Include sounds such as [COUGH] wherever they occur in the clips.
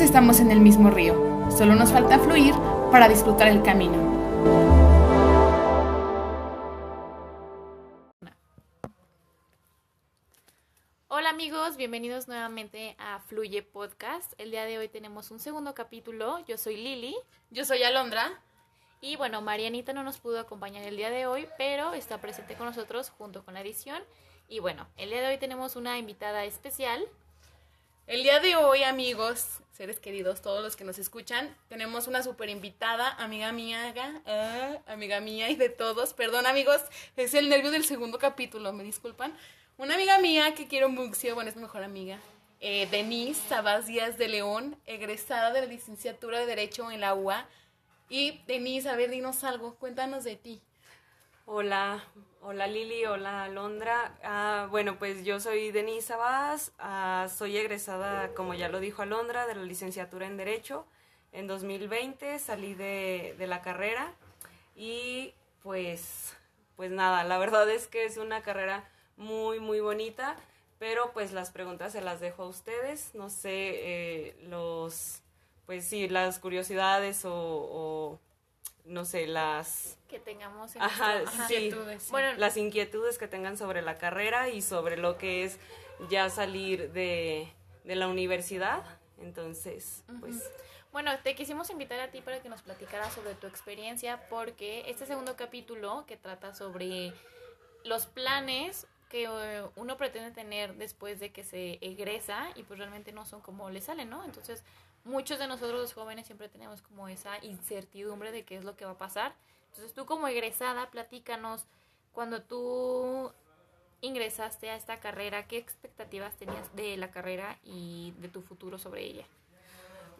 Todos estamos en el mismo río, solo nos falta fluir para disfrutar el camino. Hola amigos, bienvenidos nuevamente a Fluye Podcast. El día de hoy tenemos un segundo capítulo. Yo soy Lili. Yo soy Alondra. Y bueno, Marianita no nos pudo acompañar el día de hoy, pero está presente con nosotros junto con la edición. Y bueno, el día de hoy tenemos una invitada especial. El día de hoy, amigos, seres queridos, todos los que nos escuchan, tenemos una super invitada, amiga mía, ah, amiga mía y de todos. Perdón, amigos, es el nervio del segundo capítulo, me disculpan. Una amiga mía que quiero mucho, bueno, es mi mejor amiga, eh, Denise Sabas Díaz de León, egresada de la licenciatura de Derecho en la UA. Y Denise, a ver, dinos algo, cuéntanos de ti. Hola, hola Lili, hola Alondra. Ah, bueno, pues yo soy Denise Sabas, ah, soy egresada, como ya lo dijo Alondra, de la licenciatura en Derecho. En 2020 salí de, la carrera y pues, pues nada, la verdad es que es una carrera muy, muy bonita, pero pues las preguntas se las dejo a ustedes. No sé, eh, los, pues sí, las curiosidades o no sé, las Que tengamos en Ajá, nuestro- sí. Inquietudes, sí. Bueno, las inquietudes que tengan sobre la carrera y sobre lo que es ya salir de, de la universidad. Entonces, pues Bueno, te quisimos invitar a ti para que nos platicaras sobre tu experiencia porque este segundo capítulo que trata sobre los planes que eh, uno pretende tener después de que se egresa y pues realmente no son como le salen, ¿no? Entonces, muchos de nosotros los jóvenes siempre tenemos como esa incertidumbre de qué es lo que va a pasar. Entonces, tú como egresada, platícanos cuando tú ingresaste a esta carrera, ¿qué expectativas tenías de la carrera y de tu futuro sobre ella?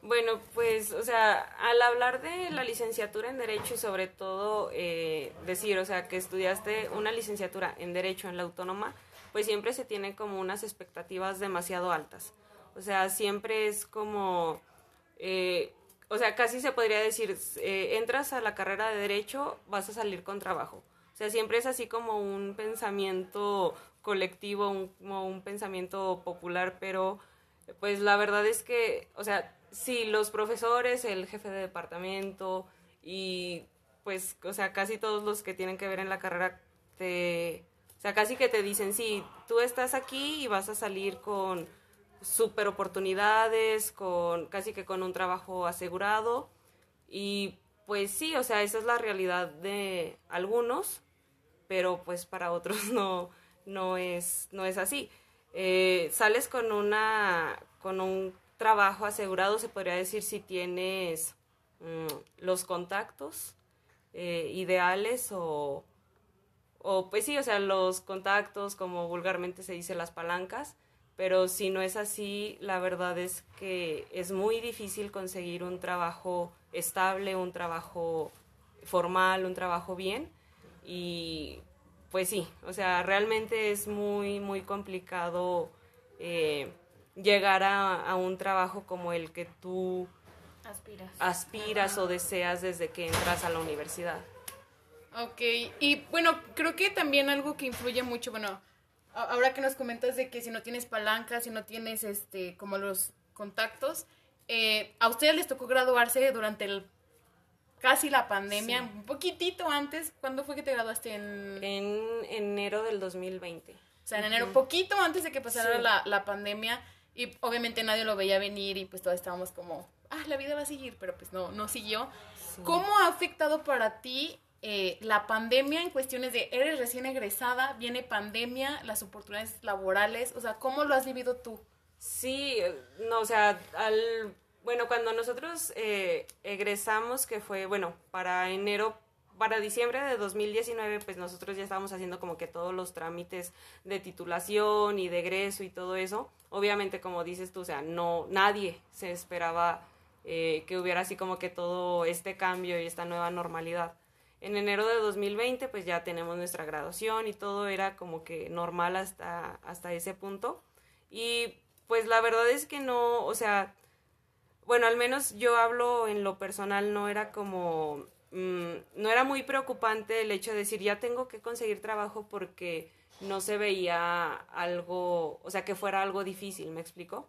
Bueno, pues, o sea, al hablar de la licenciatura en Derecho y sobre todo eh, decir, o sea, que estudiaste una licenciatura en Derecho en la Autónoma, pues siempre se tiene como unas expectativas demasiado altas. O sea, siempre es como, eh, o sea, casi se podría decir, eh, entras a la carrera de Derecho, vas a salir con trabajo. O sea, siempre es así como un pensamiento colectivo, un, como un pensamiento popular, pero pues la verdad es que, o sea, sí, los profesores, el jefe de departamento y pues, o sea, casi todos los que tienen que ver en la carrera te, o sea, casi que te dicen, sí, tú estás aquí y vas a salir con super oportunidades, con casi que con un trabajo asegurado y pues sí, o sea, esa es la realidad de algunos, pero pues para otros [LAUGHS] no, no es, no es así. Eh, sales con una, con un trabajo asegurado, se podría decir si tienes mm, los contactos eh, ideales o, o pues sí, o sea, los contactos, como vulgarmente se dice, las palancas, pero si no es así, la verdad es que es muy difícil conseguir un trabajo estable, un trabajo formal, un trabajo bien y pues sí, o sea, realmente es muy, muy complicado eh, llegar a, a un trabajo como el que tú Aspiras. aspiras o deseas desde que entras a la universidad. Ok, y bueno, creo que también algo que influye mucho, bueno, ahora que nos comentas de que si no tienes palanca, si no tienes este, como los contactos, eh, a ustedes les tocó graduarse durante el casi la pandemia, un poquitito antes, ¿cuándo fue que te graduaste? En, En enero del 2020. o sea, en enero, poquito antes de que pasara Sí. la, la pandemia, y obviamente nadie lo veía venir y pues todos estábamos como, ah, la vida va a seguir, pero pues no, no siguió. Sí. ¿Cómo ha afectado para ti eh, la pandemia en cuestiones de eres recién egresada, viene pandemia, las oportunidades laborales? O sea, ¿cómo lo has vivido tú? Sí, no, o sea, al, bueno, cuando nosotros eh, egresamos, que fue, bueno, para enero, para diciembre de 2019, pues nosotros ya estábamos haciendo como que todos los trámites de titulación y de egreso y todo eso. Obviamente, como dices tú, o sea, no, nadie se esperaba eh, que hubiera así como que todo este cambio y esta nueva normalidad. En enero de 2020, pues ya tenemos nuestra graduación y todo era como que normal hasta, hasta ese punto. Y pues la verdad es que no, o sea, bueno, al menos yo hablo en lo personal, no era como, mm, no era muy preocupante el hecho de decir, ya tengo que conseguir trabajo porque no se veía algo, o sea, que fuera algo difícil, ¿me explico?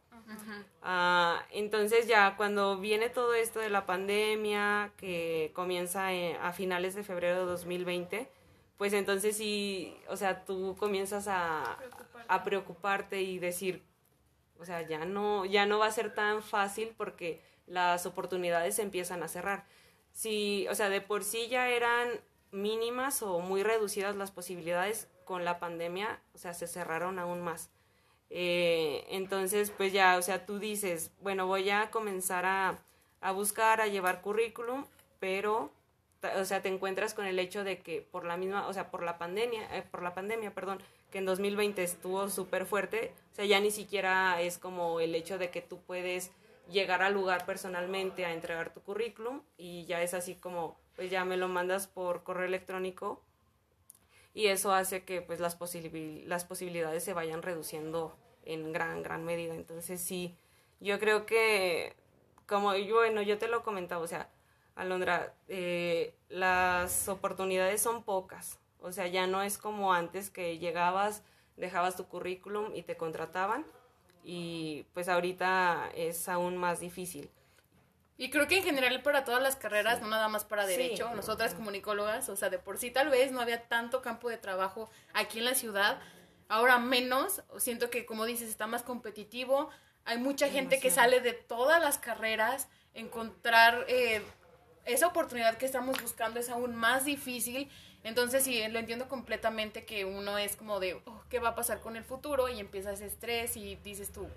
Ah, entonces ya cuando viene todo esto de la pandemia, que comienza a finales de febrero de 2020, pues entonces sí, o sea, tú comienzas a a preocuparte y decir, o sea, ya no, ya no va a ser tan fácil porque las oportunidades se empiezan a cerrar. Si, o sea, de por sí ya eran mínimas o muy reducidas las posibilidades con la pandemia, o sea, se cerraron aún más. Eh, entonces, pues ya, o sea, tú dices, bueno, voy a comenzar a, a buscar, a llevar currículum, pero, o sea, te encuentras con el hecho de que por la misma, o sea, por la pandemia, eh, por la pandemia, perdón, que en 2020 estuvo súper fuerte, o sea, ya ni siquiera es como el hecho de que tú puedes llegar al lugar personalmente a entregar tu currículum y ya es así como, pues ya me lo mandas por correo electrónico y eso hace que pues las, las posibilidades se vayan reduciendo en gran, gran medida. Entonces sí, yo creo que, como bueno, yo te lo comentaba, o sea, Alondra, eh, las oportunidades son pocas, o sea, ya no es como antes que llegabas, dejabas tu currículum y te contrataban. Y pues ahorita es aún más difícil. Y creo que en general para todas las carreras, no nada más para derecho, nosotras comunicólogas, o sea, de por sí tal vez no había tanto campo de trabajo aquí en la ciudad, ahora menos, siento que como dices, está más competitivo, hay mucha gente que sale de todas las carreras, encontrar eh, esa oportunidad que estamos buscando es aún más difícil. Entonces sí, lo entiendo completamente que uno es como de, oh, ¿qué va a pasar con el futuro? Y empieza ese estrés y dices tú,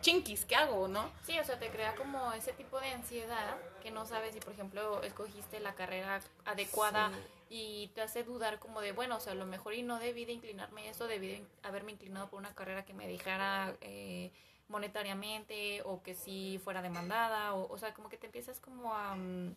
chinquis, ¿qué hago, no? Sí, o sea, te crea como ese tipo de ansiedad que no sabes si, por ejemplo, escogiste la carrera adecuada y te hace dudar como de, bueno, o sea, a lo mejor y no debí de inclinarme eso, debí de haberme inclinado por una carrera que me dejara eh, monetariamente o que sí fuera demandada, o, o sea, como que te empiezas como a... Mm,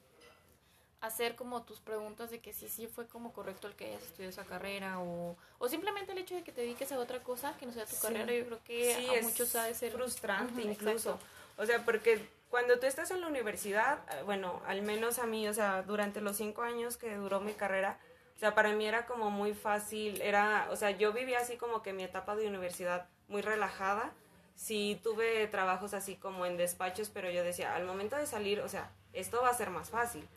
hacer como tus preguntas de que sí, sí fue como correcto el que hayas estudiado esa carrera o, o simplemente el hecho de que te dediques a otra cosa que no sea tu carrera, yo creo que a muchos ha de ser frustrante incluso. O sea, porque cuando tú estás en la universidad, eh, bueno, al menos a mí, o sea, durante los cinco años que duró mi carrera, o sea, para mí era como muy fácil, era, o sea, yo vivía así como que mi etapa de universidad muy relajada. Sí tuve trabajos así como en despachos, pero yo decía, al momento de salir, o sea, esto va a ser más fácil.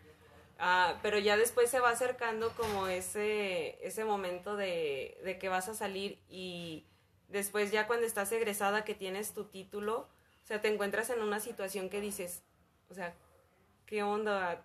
Ah, pero ya después se va acercando como ese, ese momento de, de, que vas a salir y después ya cuando estás egresada que tienes tu título, o sea, te encuentras en una situación que dices, o sea, ¿qué onda?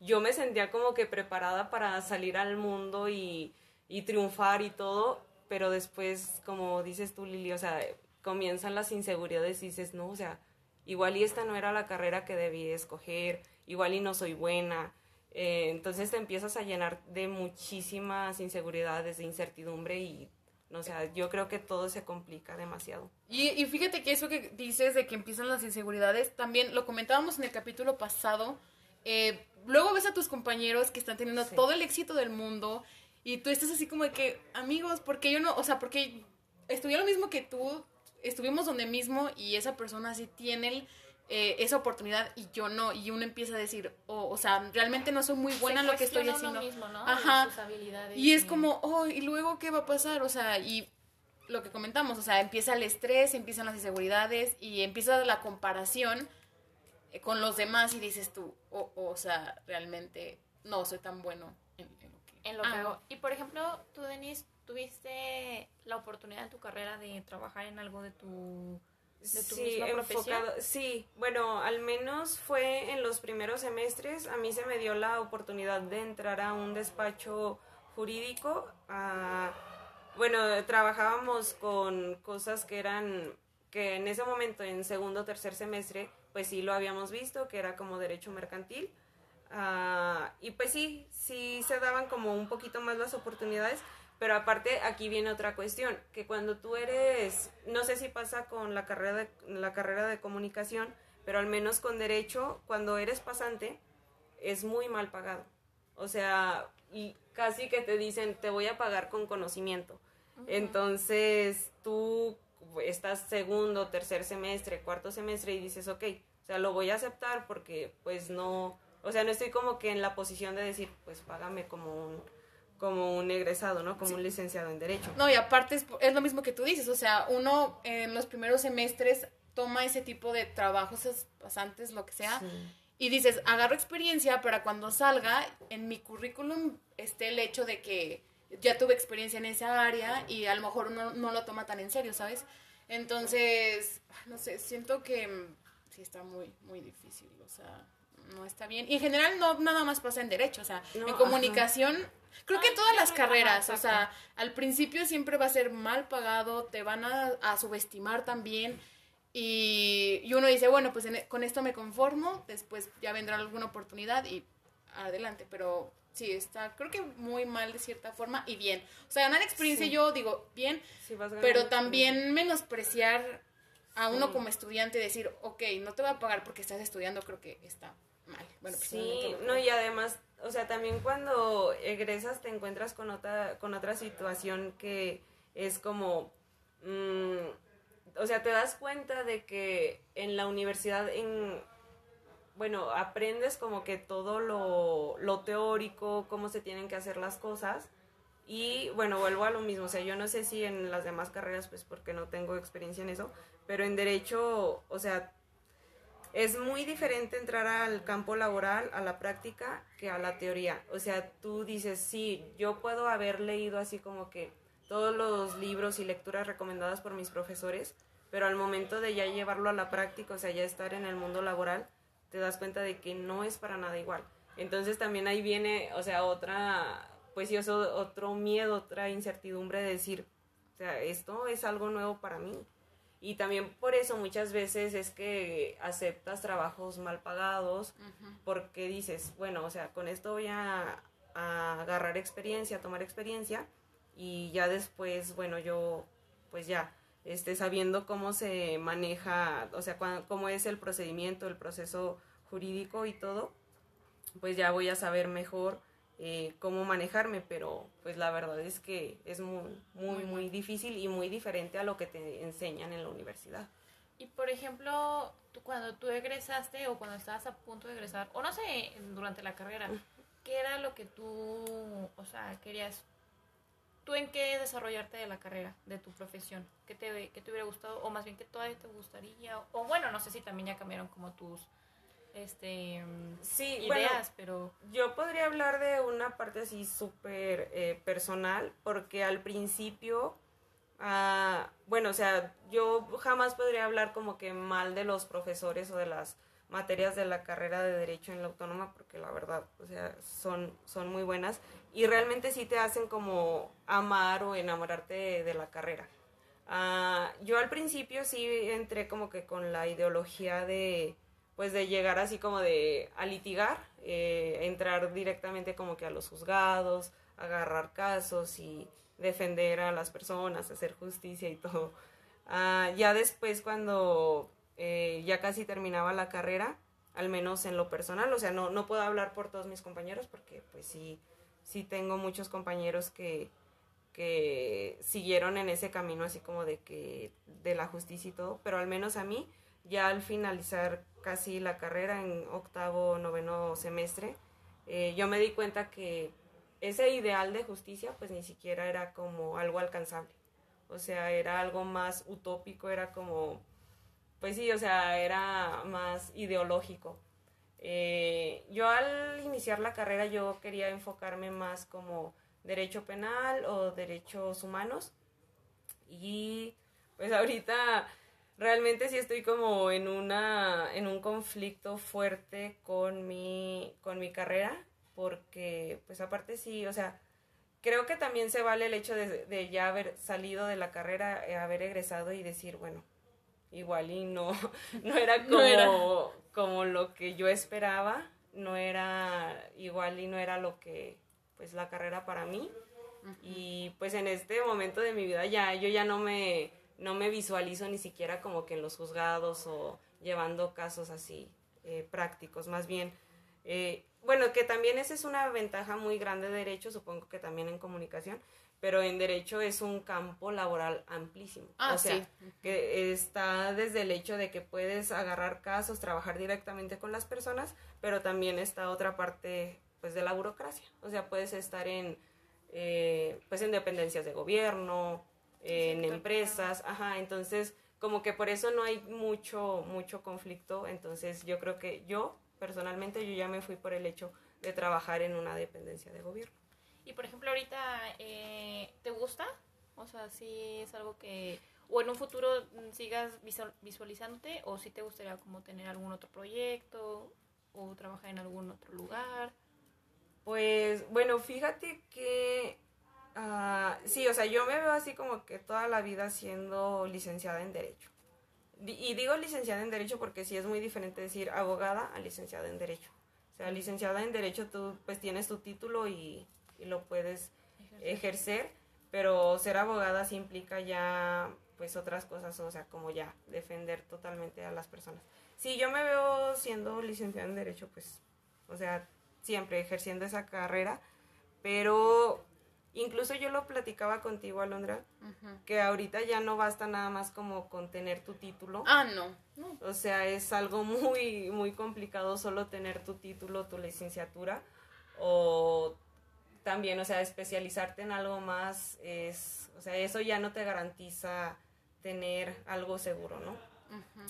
Yo me sentía como que preparada para salir al mundo y, y triunfar y todo, pero después, como dices tú, Lili, o sea, comienzan las inseguridades y dices, no, o sea, igual y esta no era la carrera que debí escoger, igual y no soy buena, eh, entonces te empiezas a llenar de muchísimas inseguridades, de incertidumbre y, no sé, yo creo que todo se complica demasiado. Y, y fíjate que eso que dices de que empiezan las inseguridades, también lo comentábamos en el capítulo pasado. Eh, luego ves a tus compañeros que están teniendo todo el éxito del mundo y tú estás así como de que, amigos, porque yo no, o sea, porque estudié lo mismo que tú, estuvimos donde mismo y esa persona sí tiene el eh, esa oportunidad y yo no, y uno empieza a decir, oh, o sea, realmente no soy muy buena en lo que estoy haciendo. Mismo, ¿no? Ajá. Y es como, oh, y luego qué va a pasar, o sea, y lo que comentamos, o sea, empieza el estrés, empiezan las inseguridades y empieza la comparación eh, con los demás y dices tú, oh, o sea, realmente no soy tan bueno en, lo que, en lo que hago. Y por ejemplo, tú, Denise, tuviste la oportunidad en tu carrera de trabajar en algo de tu sí, enfocado, sí, bueno, al menos fue en los primeros semestres, a mí se me dio la oportunidad de entrar a un despacho jurídico, bueno, trabajábamos con cosas que eran, que en ese momento, en segundo o tercer semestre, pues sí lo habíamos visto, que era como derecho mercantil, ah, y pues sí, sí se daban como un poquito más las oportunidades, pero aparte, aquí viene otra cuestión, que cuando tú eres, no sé si pasa con la carrera de, la carrera de comunicación, pero al menos con derecho, cuando eres pasante, es muy mal pagado. O sea, y casi que te dicen, te voy a pagar con conocimiento. Entonces, tú estás segundo, tercer semestre, cuarto semestre y dices, ok, o sea, lo voy a aceptar porque pues no, o sea, no estoy como que en la posición de decir, pues págame como un como un egresado, ¿no? Como un licenciado en Derecho. No, y aparte es, es, lo mismo que tú dices, o sea, uno en los primeros semestres toma ese tipo de trabajos pasantes, lo que sea. Sí. Y dices, agarro experiencia para cuando salga, en mi currículum esté el hecho de que ya tuve experiencia en esa área y a lo mejor uno no lo toma tan en serio, ¿sabes? Entonces, no sé, siento que mm, sí está muy, muy difícil, o sea, no está bien. Y en general no nada más pasa en derecho, o sea, No, en ajá. comunicación, creo que Ay, todas las carreras, o sea, al principio siempre va a ser mal pagado, te van a, a subestimar también. Y, y uno dice, bueno, pues en- con esto me conformo, después ya vendrá alguna oportunidad y adelante, pero sí, está creo que muy mal de cierta forma y bien. O sea, ganar experiencia Sí. yo digo bien, Sí, vas ganando pero también menospreciar a uno Sí. como estudiante y decir, ok, no te voy a pagar porque estás estudiando, creo que está mal. Bueno, personalmente Sí, no, y además, o sea, también cuando egresas te encuentras con otra, con otra situación que es como, mm, o sea, te das cuenta de que en la universidad, en, bueno, aprendes como que todo lo, lo teórico, cómo se tienen que hacer las cosas. Y bueno, vuelvo a lo mismo, o sea, yo no sé si en las demás carreras, pues porque no tengo experiencia en eso, pero en derecho, o sea, es muy diferente entrar al campo laboral, a la práctica, que a la teoría. O sea, tú dices, sí, yo puedo haber leído así como que todos los libros y lecturas recomendadas por mis profesores, pero al momento de ya llevarlo a la práctica, o sea, ya estar en el mundo laboral, te das cuenta de que no es para nada igual. Entonces también ahí viene, o sea, otra, pues sí, otro miedo, otra incertidumbre de decir, o sea, esto es algo nuevo para mí. Y también por eso muchas veces es que aceptas trabajos mal pagados porque dices, bueno, o sea, con esto voy a, a agarrar experiencia, a tomar experiencia y ya después, bueno, yo pues ya, este, sabiendo cómo se maneja, o sea, cuán- cómo es el procedimiento, el proceso jurídico y todo, pues ya voy a saber mejor eh, cómo manejarme, pero pues la verdad es que es muy, muy, muy difícil y muy diferente a lo que te enseñan en la universidad. Y por ejemplo, tú, cuando tú egresaste o cuando estabas a punto de egresar, o no sé, durante la carrera, ¿qué era lo que tú, o sea, querías, tú en qué desarrollarte de la carrera, de tu profesión? ¿Qué te, qué te hubiera gustado? O más bien, ¿qué todavía te gustaría? O bueno, no sé si también ya cambiaron como tus este, Sí, ideas, bueno, pero... Yo podría hablar de una parte así súper eh, personal, porque al principio, ah, bueno, o sea, yo jamás podría hablar como que mal de los profesores o de las materias de la carrera de Derecho en la Autónoma, porque la verdad, o sea, son, son muy buenas y realmente sí te hacen como amar o enamorarte de, de la carrera. Ah, yo al principio sí entré como que con la ideología de pues de llegar así como de a litigar, eh, entrar directamente como que a los juzgados, agarrar casos y defender a las personas, hacer justicia y todo. Ah, ya después cuando eh, ya casi terminaba la carrera, al menos en lo personal, o sea, no, no puedo hablar por todos mis compañeros porque pues sí, sí tengo muchos compañeros que, que siguieron en ese camino así como de que de la justicia y todo, pero al menos a mí ya al finalizar casi la carrera en octavo, noveno semestre, eh, yo me di cuenta que ese ideal de justicia pues ni siquiera era como algo alcanzable. O sea, era algo más utópico, era como, pues sí, o sea, era más ideológico. Eh, yo al iniciar la carrera yo quería enfocarme más como derecho penal o derechos humanos y pues ahorita realmente sí estoy como en una en un conflicto fuerte con mi con mi carrera porque pues aparte sí o sea creo que también se vale el hecho de, de ya haber salido de la carrera eh, haber egresado y decir bueno igual y no [LAUGHS] no era como No era. como lo que yo esperaba no era igual y no era lo que pues la carrera para mí y pues en este momento de mi vida ya yo ya no me no me visualizo ni siquiera como que en los juzgados o llevando casos así eh, prácticos. Más bien eh, bueno que también esa es una ventaja muy grande de derecho supongo que también en comunicación pero en derecho es un campo laboral amplísimo. Ah, o sea sí. que está desde el hecho de que puedes agarrar casos trabajar directamente con las personas pero también está otra parte pues de la burocracia. O sea puedes estar en eh, pues en dependencias de gobierno, en empresas, ajá, entonces como que por eso no hay mucho, mucho conflicto. Entonces yo creo que yo, personalmente, yo ya me fui por el hecho de trabajar en una dependencia de gobierno. Y por ejemplo, ahorita, eh, ¿te gusta? O sea, si es algo que... O en un futuro sigas visualizándote o si te gustaría como tener algún otro proyecto o trabajar en algún otro lugar. Pues bueno, fíjate que uh, sí, o sea, yo me veo así como que toda la vida siendo licenciada en Derecho. Y digo licenciada en Derecho porque sí es muy diferente decir abogada a licenciada en Derecho. O sea, licenciada en Derecho tú pues tienes tu título y, y lo puedes ejercer. pero ser abogada sí implica ya pues otras cosas, o sea, como ya defender totalmente a las personas. Sí, yo me veo siendo licenciada en Derecho, pues, o sea, siempre ejerciendo esa carrera, pero incluso yo lo platicaba contigo, Alondra, que ahorita ya no basta nada más como con tener tu título. Ah, no. O sea, es algo muy, muy complicado solo tener tu título, tu licenciatura, o también, o sea, especializarte en algo más es, o sea, eso ya no te garantiza tener algo seguro, ¿no?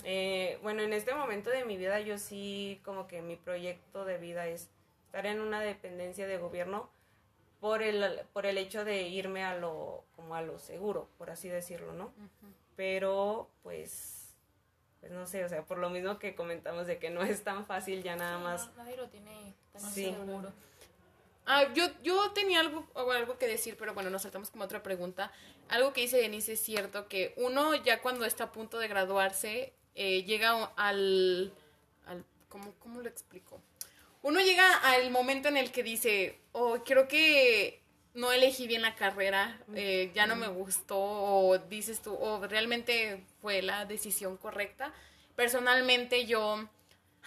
Eh, bueno, en este momento de mi vida yo sí como que mi proyecto de vida es estar en una dependencia de gobierno por el, por el hecho de irme a lo, como a lo seguro, por así decirlo, ¿no? Pero pues, pues no sé, o sea, por lo mismo que comentamos de que no es tan fácil ya nada más. nadie lo tiene tan seguro. Ah, yo, yo tenía algo, algo que decir, pero bueno, nos saltamos como otra pregunta. Algo que dice Denise es cierto, que uno ya cuando está a punto de graduarse, eh, llega al... al ¿cómo, ¿Cómo lo explico? Uno llega al momento en el que dice, oh, creo que no elegí bien la carrera, eh, ya no me gustó, o dices tú, o realmente fue la decisión correcta. Personalmente yo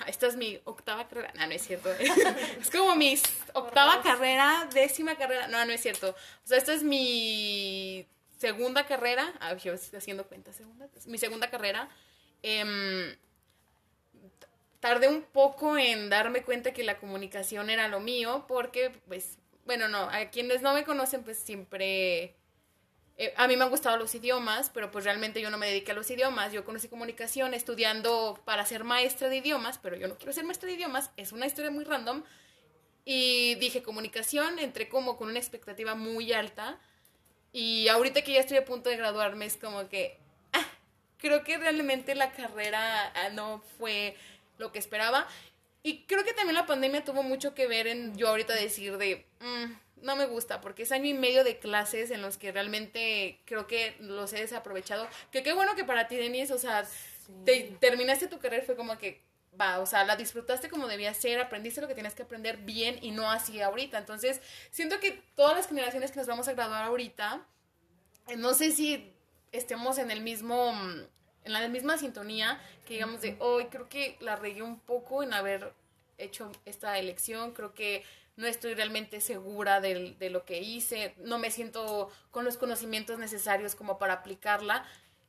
esta es mi octava carrera. No, no es cierto. [LAUGHS] es como mi octava carrera, décima carrera. No, no es cierto. O sea, esta es mi segunda carrera. Ah, yo estoy haciendo cuenta, segunda. Mi segunda carrera. Em, tardé un poco en darme cuenta que la comunicación era lo mío, porque, pues, bueno, no, a quienes no me conocen, pues siempre eh, a mí me han gustado los idiomas, pero pues realmente yo no me dediqué a los idiomas. Yo conocí comunicación estudiando para ser maestra de idiomas, pero yo no quiero ser maestra de idiomas. Es una historia muy random. Y dije comunicación, entré como con una expectativa muy alta. Y ahorita que ya estoy a punto de graduarme, es como que ah, creo que realmente la carrera ah, no fue lo que esperaba. Y creo que también la pandemia tuvo mucho que ver en yo ahorita decir de... Mm, no me gusta porque es año y medio de clases en los que realmente creo que los he desaprovechado. Que qué bueno que para ti, Denise, o sea, te, terminaste tu carrera fue como que, va, o sea, la disfrutaste como debía ser, aprendiste lo que tienes que aprender bien y no así ahorita. Entonces, siento que todas las generaciones que nos vamos a graduar ahorita, eh, no sé si estemos en el mismo en la misma sintonía que digamos de hoy creo que la regué un poco en haber hecho esta elección creo que no estoy realmente segura de, de, lo que hice, no me siento con los conocimientos necesarios como para aplicarla.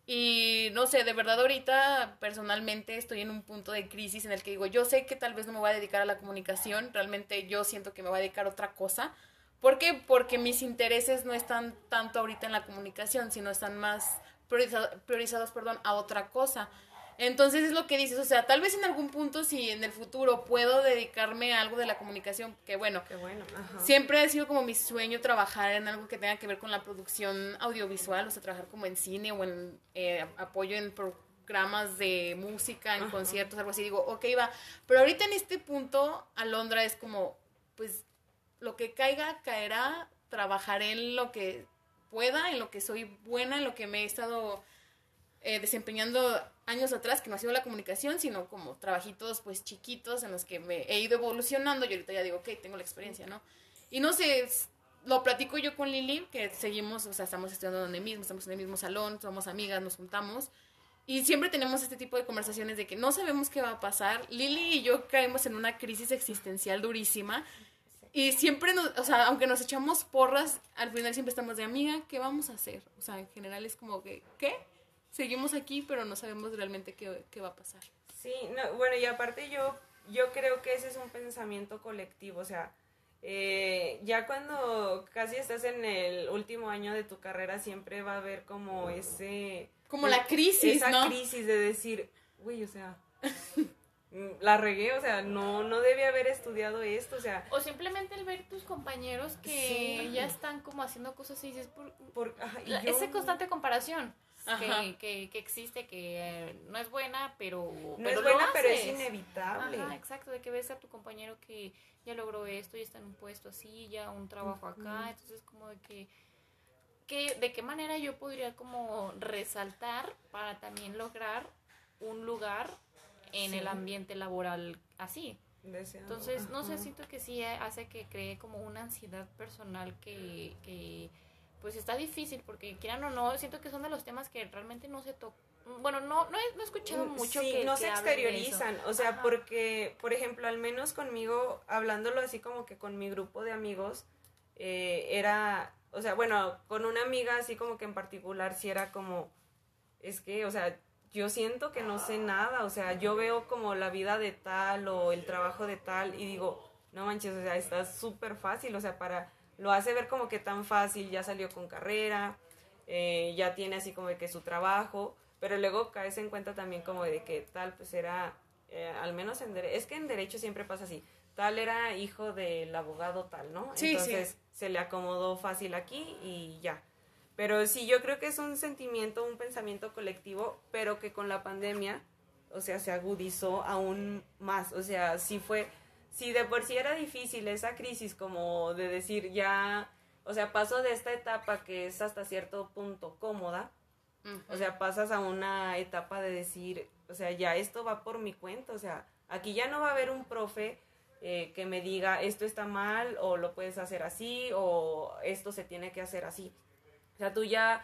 Y no sé, de verdad ahorita personalmente estoy en un punto de crisis en el que digo, yo sé que tal vez no me voy a dedicar a la comunicación, realmente yo siento que me voy a dedicar a otra cosa. ¿Por qué? Porque mis intereses no están tanto ahorita en la comunicación, sino están más priorizados, priorizados perdón, a otra cosa. Entonces es lo que dices, o sea, tal vez en algún punto si en el futuro puedo dedicarme a algo de la comunicación, que bueno, bueno siempre ha sido como mi sueño trabajar en algo que tenga que ver con la producción audiovisual, o sea, trabajar como en cine o en eh, apoyo en programas de música, en conciertos, algo así, digo, ok, va, pero ahorita en este punto, Alondra es como, pues, lo que caiga, caerá, trabajaré en lo que pueda, en lo que soy buena, en lo que me he estado eh, desempeñando años atrás, que no ha sido la comunicación, sino como trabajitos pues chiquitos en los que me he ido evolucionando y ahorita ya digo, ok, tengo la experiencia, ¿no? Y no sé, lo platico yo con Lili, que seguimos, o sea, estamos estudiando donde mismo, estamos en el mismo salón, somos amigas, nos juntamos. Y siempre tenemos este tipo de conversaciones de que no sabemos qué va a pasar. Lili y yo caemos en una crisis existencial durísima. Y siempre, nos, o sea, aunque nos echamos porras, al final siempre estamos de amiga, ¿qué vamos a hacer? O sea, en general es como que, ¿qué? seguimos aquí, pero no sabemos realmente qué, qué va a pasar. Sí, bueno, y aparte yo, yo creo que ese es un pensamiento colectivo, o sea, eh, ya cuando casi estás en el último año de tu carrera siempre va a haber como ese Como la crisis, esa ¿no? crisis de decir, güey, o sea, la regué, o sea, no, no debía haber estudiado esto, o sea, O simplemente el ver tus compañeros que Sí. ya están como haciendo cosas y dices, por, por, ajá, y la- yo- esa constante comparación que, que, que existe, que eh, no es buena, pero, no pero es lo buena, pero es inevitable. Ajá, exacto, de que ves a tu compañero que ya logró esto y está en un puesto así, ya un trabajo acá, entonces como de que, que, de qué manera yo podría como resaltar para también lograr un lugar en Sí. el ambiente laboral así. Deseando, Entonces, no sé, siento que sí hace que cree como una ansiedad personal que, que pues está difícil porque quieran o no, siento que son de los temas que realmente no se tocan. Bueno, no, no he, no he escuchado mucho Mm, Sí, que no que se exteriorizan, o sea, Ajá. porque, por ejemplo, al menos conmigo, hablándolo así como que con mi grupo de amigos, eh, era, o sea, bueno, con una amiga así como que en particular sí era como, es que, o sea, yo siento que no sé nada, o sea, yo veo como la vida de tal o el trabajo de tal y digo, no manches, o sea, está súper fácil, o sea, para, lo hace ver como que tan fácil, ya salió con carrera, eh, ya tiene así como de que su trabajo, pero luego caes en cuenta también como de que tal pues era, eh, al menos en derecho, es que en derecho siempre pasa así, tal era hijo del abogado tal, ¿no? Sí, sí. Entonces se le acomodó fácil aquí y ya. Pero sí, yo creo que es un sentimiento, un pensamiento colectivo, pero que con la pandemia, o sea, se agudizó aún más. O sea, sí fue, si de por sí era difícil esa crisis como de decir ya, o sea, paso de esta etapa que es hasta cierto punto cómoda, o sea, pasas a una etapa de decir, o sea, ya esto va por mi cuenta, o sea, aquí ya no va a haber un profe eh, que me diga esto está mal o lo puedes hacer así o esto se tiene que hacer así. O sea, tú ya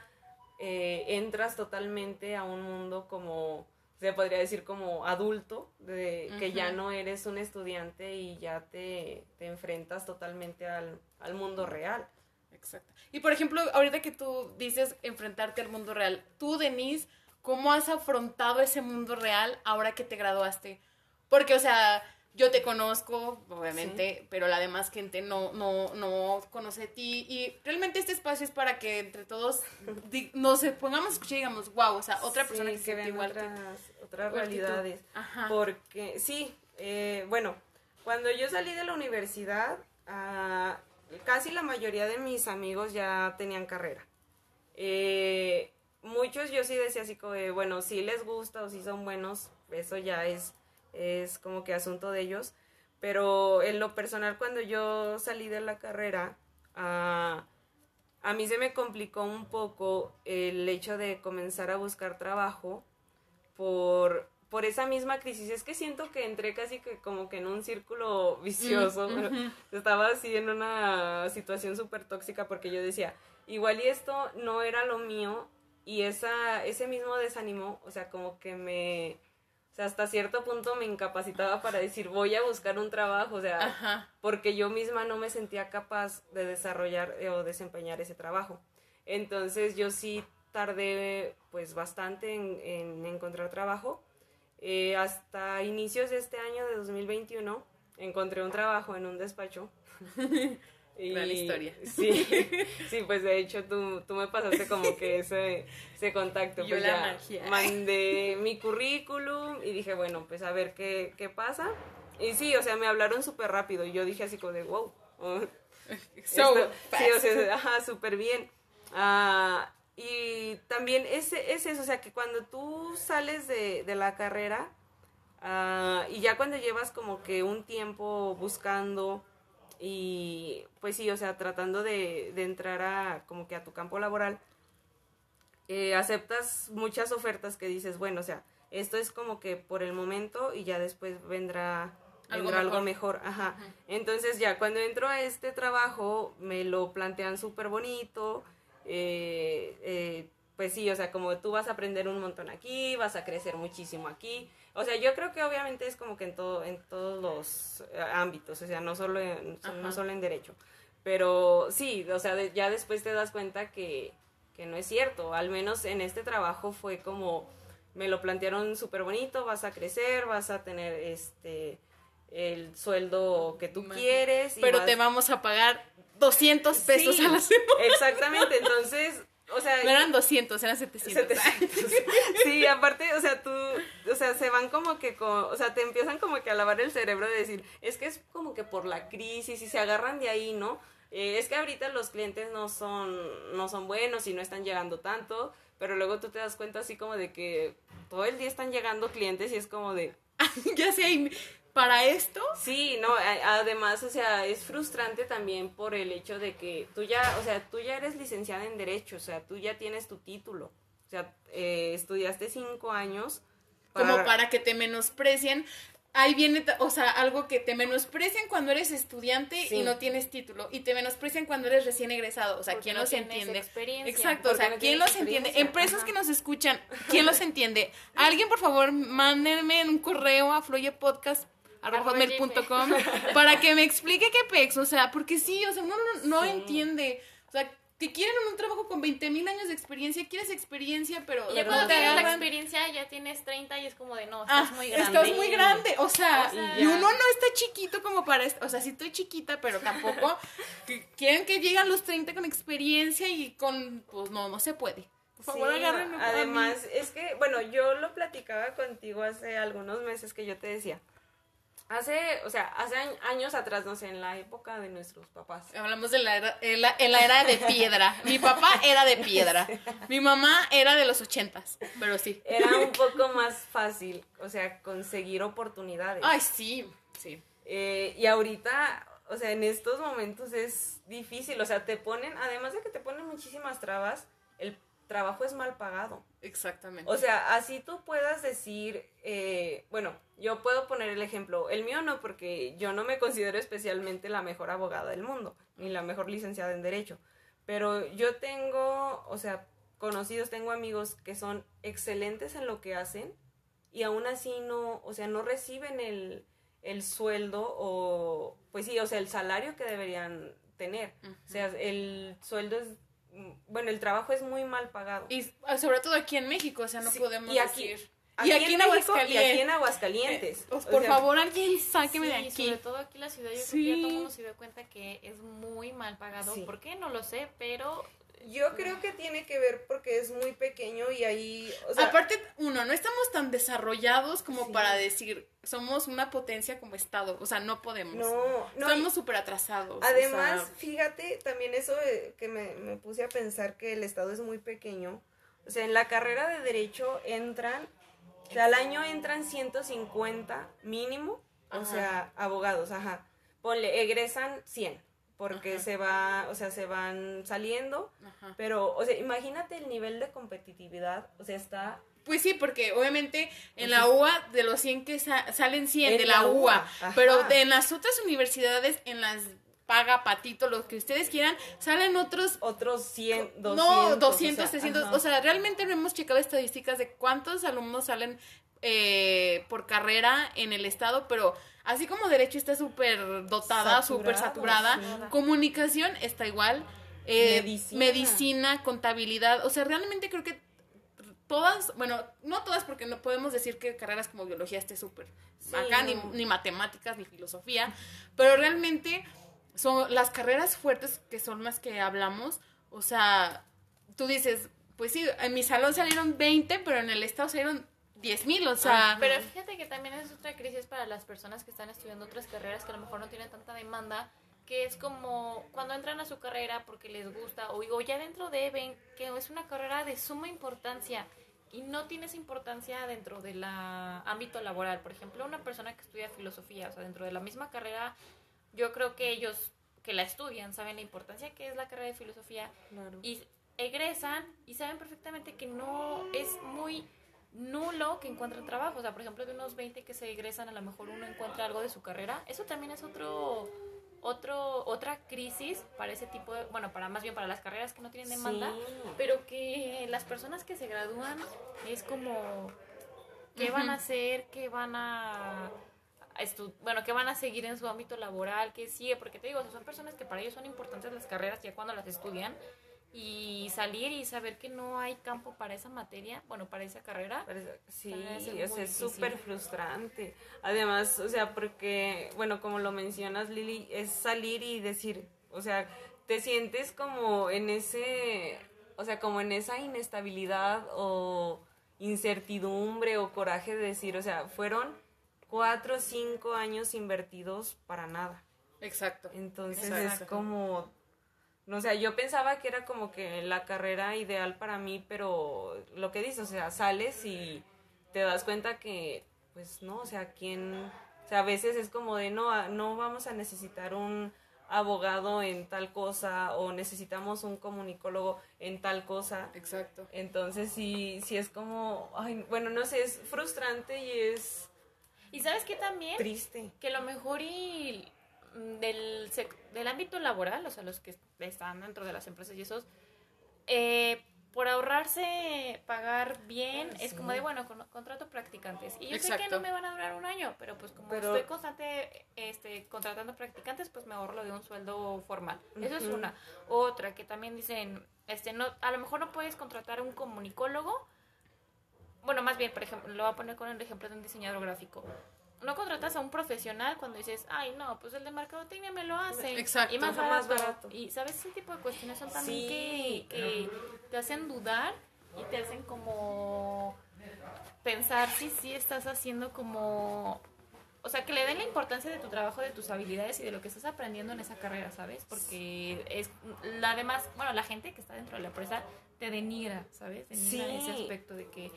eh, entras totalmente a un mundo como, se podría decir como adulto, de que ya no eres un estudiante y ya te, te enfrentas totalmente al, al mundo real. Exacto. Y por ejemplo, ahorita que tú dices enfrentarte al mundo real, tú, Denise, ¿cómo has afrontado ese mundo real ahora que te graduaste? Porque, o sea, yo te conozco, obviamente, pero la demás gente no, no, no conoce de ti. Y realmente este espacio es para que entre todos [LAUGHS] nos pongamos a escuchar y digamos, wow, o sea, otra persona Sí, que, se vean igual que otras, otras igual que tú". realidades. Ajá. Porque sí, eh, bueno, cuando yo salí de la universidad, ah, casi la mayoría de mis amigos ya tenían carrera. Eh, muchos yo sí decía así como bueno, si les gusta o si son buenos, eso ya es, es como que asunto de ellos. Pero en lo personal, cuando yo salí de la carrera, ah, a mí se me complicó un poco el hecho de comenzar a buscar trabajo por, por esa misma crisis. Es que siento que entré casi que como que en un círculo vicioso. Mm. Estaba así en una situación súper tóxica porque yo decía, igual y esto no era lo mío y esa, ese mismo desánimo, o sea, como que me... O sea, hasta cierto punto me incapacitaba para decir, voy a buscar un trabajo, o sea, Ajá. porque yo misma no me sentía capaz de desarrollar eh, o desempeñar ese trabajo. Entonces yo sí tardé pues bastante en, en encontrar trabajo. Eh, hasta inicios de este año de 2021 encontré un trabajo en un despacho. [LAUGHS] Y- Gran historia. [LAUGHS] Sí, sí, pues de hecho tú, tú me pasaste como que ese, ese contacto. Yo Pues la ya magia. mandé mi currículum y dije, bueno, pues a ver qué, qué pasa. Y sí, o sea, me hablaron súper rápido y yo dije así como de, wow. oh, [LAUGHS] So sí, o sea, ajá, súper bien. Ah, y también ese, es eso, o sea, que cuando tú sales de, de la carrera ah, y ya cuando llevas como que un tiempo buscando y pues sí, o sea, tratando de, de entrar a como que a tu campo laboral, eh, aceptas muchas ofertas que dices, bueno, o sea, esto es como que por el momento y ya después vendrá Algo vendrá algo mejor. mejor, ajá. Entonces ya cuando entro a este trabajo me lo plantean súper bonito, eh, eh, pues sí, o sea, como tú vas a aprender un montón aquí, vas a crecer muchísimo aquí. O sea, yo creo que obviamente es como que en todo, en todos los eh, ámbitos, o sea, no solo en, Ajá. no solo en derecho. Pero sí, o sea, de- ya después te das cuenta que, que no es cierto. Al menos en este trabajo fue como, me lo plantearon súper bonito, vas a crecer, vas a tener este el sueldo que tú quieres. y Pero vas- te vamos a pagar 200 pesos Sí, a la semana. Exactamente, entonces, o sea... No eran 200, eran 700. 700. [LAUGHS] Sí, aparte, o sea, tú, o sea, se van como que, con, o sea, te empiezan como que a lavar el cerebro de decir, es que es como que por la crisis y se agarran de ahí, ¿no? Eh, es que ahorita los clientes no son, no son buenos y no están llegando tanto, pero luego tú te das cuenta así como de que todo el día están llegando clientes y es como de... [LAUGHS] ya sé, para esto. Sí, no, además, o sea, es frustrante también por el hecho de que tú ya, o sea, tú ya eres licenciada en Derecho, o sea, tú ya tienes tu título, o sea, eh, estudiaste cinco años. como para que te menosprecien. Ahí viene, o sea, algo que te menosprecian cuando eres estudiante Sí. y no tienes título. Y te menosprecian cuando eres recién egresado. O sea, Porque ¿quién no los entiende? experiencia. Exacto, o sea, no ¿quién los entiende? Empresas ajá. que nos escuchan, [LAUGHS] ¿quién los entiende? Alguien, por favor, mándenme en un correo a floyepodcast.com [LAUGHS] para que me explique qué pex. O sea, porque sí, o sea, uno no, no Sí. entiende. O sea, que quieren un trabajo con 20 mil años de experiencia, quieres experiencia, pero ya de cuando te tienes la agarran- experiencia, ya tienes 30 y es como de, no, Ah, estás muy grande. Estás muy grande, o sea, O sea, y uno no está chiquito como para, o sea, sí estoy chiquita, pero tampoco [LAUGHS] que quieren que lleguen los 30 con experiencia y con, pues no, no se puede. Por favor, Sí, agárrenme. Además, es que, bueno, yo lo platicaba contigo hace algunos meses que yo te decía. Hace, o sea, hace añ- años atrás, no sé, en la época de nuestros papás. Hablamos de la era, en la, en la era de piedra. [LAUGHS] Mi papá era de piedra. Mi mamá era de los ochentas, pero sí. Era un poco más fácil, o sea, conseguir oportunidades. Ay, sí, sí. Eh, y ahorita, o sea, en estos momentos es difícil, o sea, te ponen, además de que te ponen muchísimas trabas, el trabajo es mal pagado. Exactamente. O sea, así tú puedas decir, eh, bueno, yo puedo poner el ejemplo, el mío no, porque yo no me considero especialmente la mejor abogada del mundo, ni la mejor licenciada en derecho, pero yo tengo, o sea, conocidos, tengo amigos que son excelentes en lo que hacen y aún así no, o sea, no reciben el, el sueldo o, pues sí, o sea, el salario que deberían tener. O sea, el sueldo es, bueno, el trabajo es muy mal pagado. y ah, sobre todo aquí en México, o sea, no Sí, podemos y aquí- decir. Aquí y aquí en, México Aguascalientes. Y aquí en Aguascalientes. Pues, O por sea, favor, alguien sáqueme de aquí. sobre todo aquí en la ciudad, yo Sí. creo que ya todo el mundo se dio cuenta que es muy mal pagado. Sí. ¿Por qué? No lo sé, pero Yo creo que tiene que ver porque es muy pequeño y ahí, o sea, Aparte, uno, no estamos tan desarrollados como Sí. para decir, somos una potencia como Estado. O sea, no podemos. no, no. Estamos súper atrasados. o Además, sea, fíjate, también eso de que me, me puse a pensar que el Estado es muy pequeño. O sea, en la carrera de Derecho entran, o sea, al año entran 150 mínimo, o sea, abogados, ajá. Ponle, egresan 100, porque Ajá. se va, o sea, se van saliendo. ajá. Pero, o sea, imagínate el nivel de competitividad, o sea, está Pues sí, porque obviamente en la. UA de los 100 que sa- salen 100 En de la, la UA, pero de, en las otras universidades, en las paga patito, lo que ustedes quieran, salen otros otros 100, 200. no, 200, o sea, 300. ajá. O sea, realmente no hemos checado estadísticas de cuántos alumnos salen eh, por carrera en el estado, pero así como derecho está súper dotada, súper saturada, sí. comunicación está igual, eh, Medicina. medicina, contabilidad, o sea, realmente creo que todas, bueno, no todas porque no podemos decir que carreras como biología esté súper Sí, acá, ni, ni matemáticas, ni filosofía, pero realmente son las carreras fuertes que son las que hablamos, o sea, tú dices, pues sí, en mi salón salieron 20, pero en el estado salieron 10 mil, o sea, Pero fíjate que también es otra crisis para las personas que están estudiando otras carreras que a lo mejor no tienen tanta demanda, que es como cuando entran a su carrera porque les gusta o, o ya dentro de ven que es una carrera de suma importancia y no tiene esa importancia dentro del ámbito laboral. Por ejemplo, una persona que estudia filosofía, o sea, dentro de la misma carrera, yo creo que ellos que la estudian saben la importancia que es la carrera de filosofía Claro. y egresan y saben perfectamente que no es muy nulo que encuentren trabajo. O sea, por ejemplo, de unos 20 que se egresan, a lo mejor uno encuentra algo de su carrera. Eso también es otro, otro, otra crisis para ese tipo de, bueno, para más bien para las carreras que no tienen demanda, Sí. pero que las personas que se gradúan es como, ¿qué van a hacer? ¿Qué van a... bueno, que van a seguir en su ámbito laboral, que sigue, porque te digo, o sea, son personas que para ellos son importantes las carreras ya cuando las estudian y salir y saber que no hay campo para esa materia, bueno, para esa carrera, Sí, o sea, es súper frustrante. Además, o sea, porque, bueno, como lo mencionas, Lili, es salir y decir, o sea, te sientes como en ese, o sea, como en esa inestabilidad o incertidumbre o coraje de decir, o sea, fueron cuatro o cinco años invertidos para nada. Exacto. Entonces Exacto. es como, no sé, yo pensaba que era como que la carrera ideal para mí, pero lo que dices, o sea, sales y te das cuenta que, pues no, o sea, quién, o sea, a veces es como de, no, no vamos a necesitar un abogado en tal cosa o necesitamos un comunicólogo en tal cosa. Exacto. Entonces sí, sí es como, ay, bueno, no sé, es frustrante y es Y sabes que también triste. que lo mejor y mm, del, sec- del ámbito laboral, o sea, los que están dentro de las empresas y esos, eh, por ahorrarse pagar bien, es como de, bueno, con- contrato practicantes. Y yo sé que no me van a durar un año, pero pues como Pero- estoy constante este, contratando practicantes, pues me ahorro lo de un sueldo formal. Eso es una. Otra, que también dicen, este, no, a lo mejor no puedes contratar a un comunicólogo, bueno, más bien, por ejemplo, lo voy a poner con el ejemplo de un diseñador gráfico. No contratas a un profesional cuando dices, ay, no, pues el de mercadotecnia me lo hace. Exacto. Y más barato. más barato. Y, ¿sabes? Ese tipo de cuestiones son también Sí. que, que te hacen dudar y te hacen como pensar si sí estás haciendo como... O sea, que le den la importancia de tu trabajo, de tus habilidades y de lo que estás aprendiendo en esa carrera, ¿sabes? Porque es la demás, bueno, la gente que está dentro de la empresa te denigra, ¿sabes? Denigra Sí. ese aspecto de que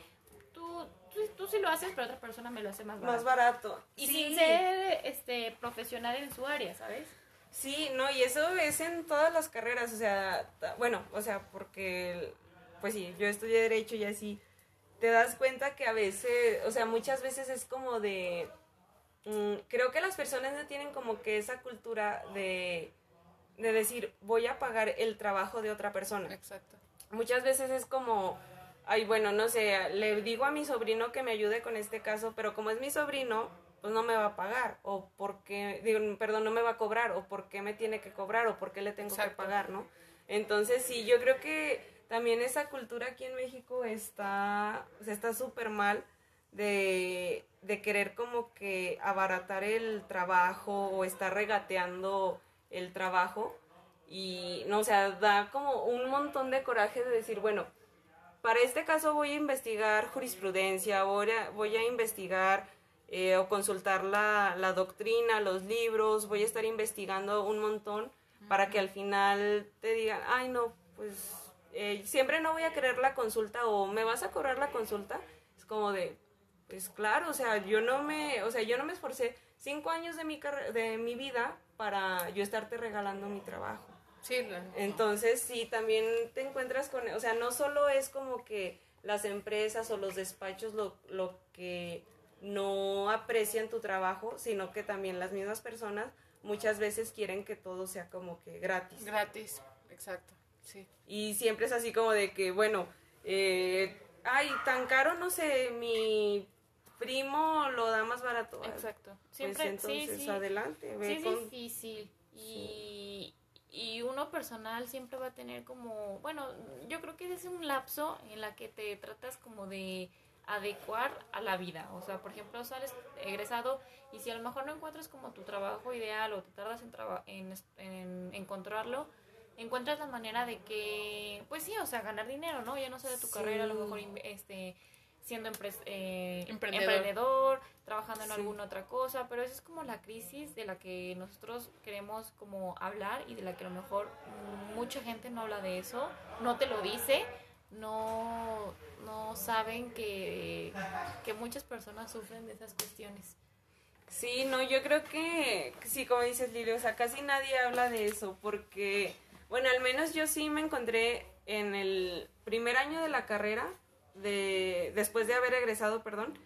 tú, tú, tú sí lo haces, pero otra persona me lo hace más barato. Más barato. Y Sí. sin ser este, profesional en su área, ¿sabes? Sí, no, y eso es en todas las carreras, o sea, bueno, o sea, porque, pues sí, yo estudié Derecho y así, te das cuenta que a veces, o sea, muchas veces es como de, mm, creo que las personas no tienen como que esa cultura de, de decir, voy a pagar el trabajo de otra persona. Exacto. Muchas veces es como, ay, bueno, no sé, le digo a mi sobrino que me ayude con este caso, pero como es mi sobrino, pues no me va a pagar, o porque, digo, perdón, no me va a cobrar, o por qué me tiene que cobrar, o por qué le tengo que pagar, ¿no? Entonces, sí, yo creo que también esa cultura aquí en México está, o sea, está súper mal de, de querer como que abaratar el trabajo o estar regateando el trabajo. Y, no, o sea, da como un montón de coraje de decir, bueno, para este caso voy a investigar jurisprudencia, voy a, voy a investigar eh, o consultar la, la doctrina, los libros, voy a estar investigando un montón para que al final te digan, ay no, pues eh, siempre no voy a querer la consulta o me vas a cobrar la consulta. Es como de, pues claro, o sea, yo no me, o sea, yo no me esforcé cinco años de mi, de mi vida para yo estarte regalando mi trabajo. Sí, Entonces, sí, también te encuentras con, o sea, no solo es como que las empresas o los despachos lo, lo que no aprecian tu trabajo, sino que también las mismas personas muchas veces quieren que todo sea como que gratis. gratis. Exacto. Sí. Y siempre es así como de que, bueno, eh, ay, tan caro, no sé, mi primo lo da más barato. Exacto. Pues Siempre, entonces, sí, sí. adelante, ve Sí, es con- difícil. Y, y uno personal siempre va a tener como, bueno, yo creo que es un lapso en la que te tratas como de adecuar a la vida. O sea, por ejemplo, sales egresado y si a lo mejor no encuentras como tu trabajo ideal o te tardas en, traba- en, encontrarlo, encuentras la manera de que, pues sí, o sea, ganar dinero, ¿no? Ya no sé de tu Sí. carrera, a lo mejor este siendo eh, Emprendedor. emprendedor, trabajando en Sí. alguna otra cosa, pero esa es como la crisis de la que nosotros queremos como hablar y de la que a lo mejor mucha gente no habla de eso, no te lo dice, no, no saben que, que muchas personas sufren de esas cuestiones. Sí, no, yo creo que sí, como dices Lili, o sea, casi nadie habla de eso porque, bueno, al menos yo sí me encontré en el primer año de la carrera, de, después de haber egresado, perdón,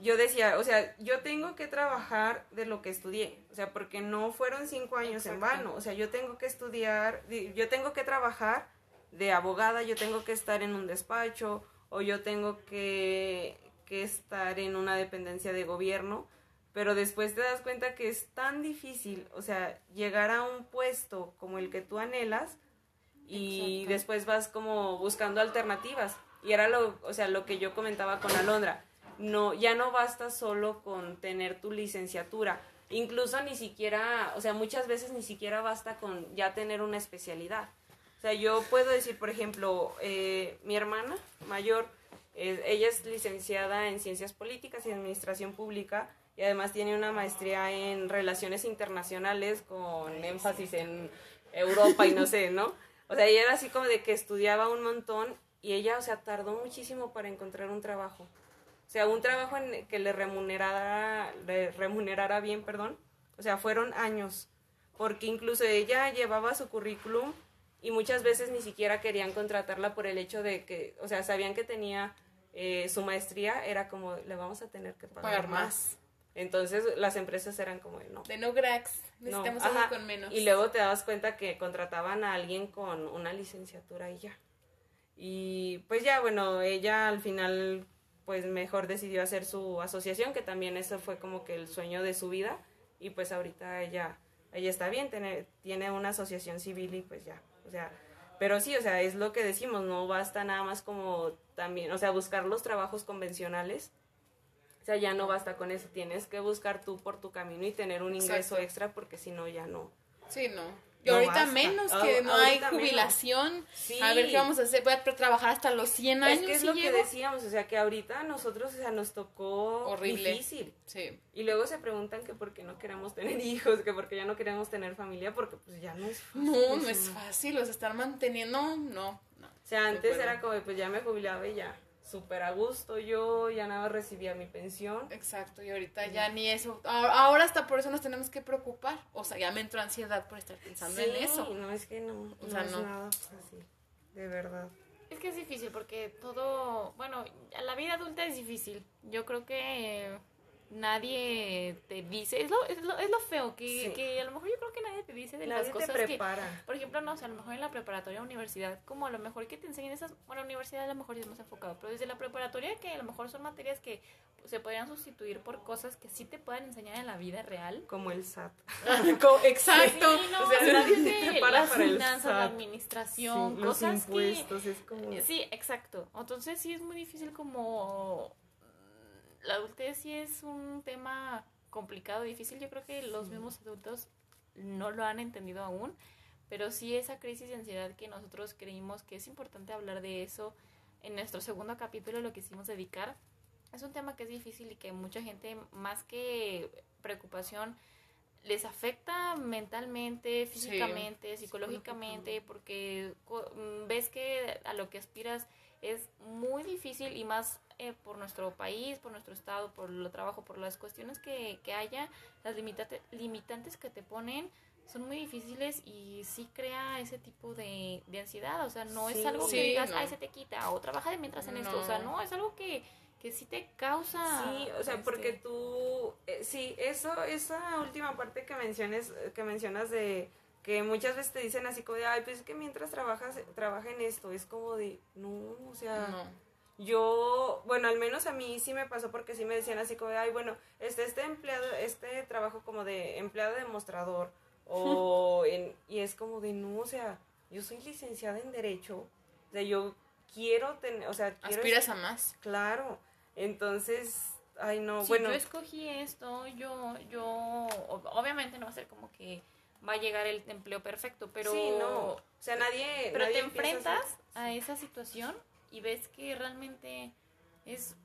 yo decía, o sea, yo tengo que trabajar de lo que estudié, o sea, porque no fueron cinco años en vano, o sea, yo tengo que estudiar, di- yo tengo que trabajar de abogada, yo tengo que estar en un despacho o yo tengo que, que estar en una dependencia de gobierno, pero después te das cuenta que es tan difícil, o sea, llegar a un puesto como el que tú anhelas y Exacto. después vas como buscando alternativas. Y era lo, o sea, lo que yo comentaba con Alondra. No, ya no basta solo con tener tu licenciatura. Incluso ni siquiera, o sea, muchas veces ni siquiera basta con ya tener una especialidad. O sea, yo puedo decir, por ejemplo, eh, mi hermana mayor, eh, ella es licenciada en Ciencias Políticas y Administración Pública y además tiene una maestría en Relaciones Internacionales con énfasis en Europa y no sé, ¿no? O sea, ella era así como de que estudiaba un montón y ella, o sea, tardó muchísimo para encontrar un trabajo. O sea, un trabajo en que le remunerara, le remunerara bien, perdón. O sea, fueron años. Porque incluso ella llevaba su currículum y muchas veces ni siquiera querían contratarla por el hecho de que, o sea, sabían que tenía eh, su maestría, era como, le vamos a tener que pagar, Pagar más. más. Entonces las empresas eran como, no. De no no, Necesitamos ajá. algo con menos. Y luego te dabas cuenta que contrataban a alguien con una licenciatura y ya. Y pues ya, bueno, ella al final pues mejor decidió hacer su asociación, que también eso fue como que el sueño de su vida. Y pues ahorita ella, ella está bien, tiene, tiene una asociación civil y pues ya, o sea, pero sí, o sea, es lo que decimos, no basta nada más como también, o sea, buscar los trabajos convencionales. O sea, ya no basta con eso, tienes que buscar tú por tu camino y tener un ingreso Exacto. extra porque si no ya no. Sí, no. Y No ahorita basta. menos, que no hay jubilación. Sí. A ver qué vamos a hacer. Voy a trabajar hasta los 100 años Es que es lo que decíamos, o sea, que ahorita a nosotros, o sea, nos tocó Horrible. difícil. Sí. Y luego se preguntan que por qué no queremos tener [LAUGHS] hijos, que por qué ya no queremos tener familia, porque pues ya no es fácil. No, o no sea. es fácil. Los estar manteniendo. No, no. O sea, antes era como, pues ya me jubilaba y ya, súper a gusto yo, ya nada más recibía mi pensión. Exacto, y ahorita ya ni eso. Ahora hasta por eso nos tenemos que preocupar. O sea, ya me entró ansiedad por estar pensando en eso. no, es que no, O no sea, es no. nada fácil, de verdad. Es que es difícil porque todo, bueno, la vida adulta es difícil. Yo creo que nadie te dice, es lo, es lo, es lo feo, que, Sí. que a lo mejor yo creo que nadie te dice de Nadie las te cosas que, prepara. por ejemplo, no sé, a lo mejor en la preparatoria, universidad, como a lo mejor que te enseñen esas, bueno, universidad a lo mejor es más enfocado, pero desde la preparatoria que a lo mejor son materias que se podrían sustituir por cosas que sí te puedan enseñar en la vida real. Como el SAT. [LAUGHS] Exacto. Sí, no, O sea, nadie te te- prepara las para el finanzas, la SAT. administración, Sí, los cosas que impuestos, es como... Sí, exacto. Entonces sí es muy difícil como... La adultez sí es un tema complicado, difícil. Yo creo que los mismos adultos no lo han entendido aún, pero sí esa crisis de ansiedad que nosotros creímos que es importante hablar de eso en nuestro segundo capítulo, lo que hicimos dedicar, es un tema que es difícil y que mucha gente, más que preocupación, les afecta mentalmente, físicamente, psicológicamente, porque mm, ves que a lo que aspiras es muy difícil y más eh, por nuestro país, por nuestro estado, por el trabajo, por las cuestiones que, que haya, las limitate- limitantes que te ponen son muy difíciles y sí crea ese tipo de, de ansiedad, o sea, no es Sí. algo que digas, no. ay, se te quita, o trabaja de mientras en esto, o sea, No. no, es algo que, que sí te causa... Sí, o sea, este, porque tú, eh, sí, eso, esa última parte que menciones, que mencionas de que muchas veces te dicen así como de, ay, pues es que mientras trabajas, trabaja en esto, es como de, no, o sea, No. Yo, bueno, al menos a mí sí me pasó porque sí me decían así como ay, bueno, este, este empleado, este trabajo como de empleado demostrador, [LAUGHS] o en, y es como de, no, o sea, yo soy licenciada en Derecho, o sea, yo quiero tener, o sea, quiero Aspiras a más. Claro, entonces, ay no, si bueno, yo escogí esto, yo, yo, ob- obviamente no va a ser como que va a llegar el empleo perfecto, pero, sí, no, o sea, nadie, pero nadie te enfrentas a esa situación y ves que realmente es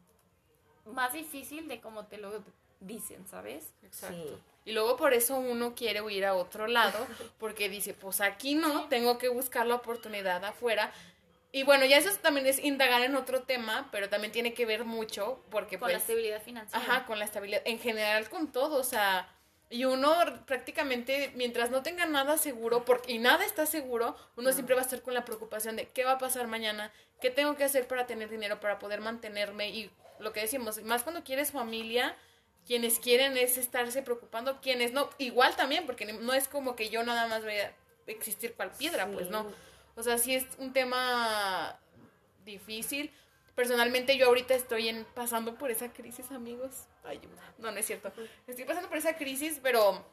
más difícil de como te lo dicen, ¿sabes? Exacto. Sí. Y luego por eso uno quiere huir a otro lado, [LAUGHS] porque dice, pues aquí no, tengo que buscar la oportunidad afuera. Y bueno, ya eso también es indagar en otro tema, pero también tiene que ver mucho, porque Con la pues... estabilidad financiera. Ajá, con la estabilidad, en general con todo, o sea, y uno prácticamente, mientras no tenga nada seguro, porque, y nada está seguro, uno siempre va a estar con la preocupación de qué va a pasar mañana, qué tengo que hacer para tener dinero, para poder mantenerme, y lo que decimos, más cuando quieres familia, quienes quieren es estarse preocupando, quienes no, igual también, porque no es como que yo nada más voy a existir cual piedra, pues no. O sea, sí es un tema difícil. Personalmente yo ahorita estoy en, pasando por esa crisis, amigos. Ayuda. No, no es cierto. Estoy pasando por esa crisis, pero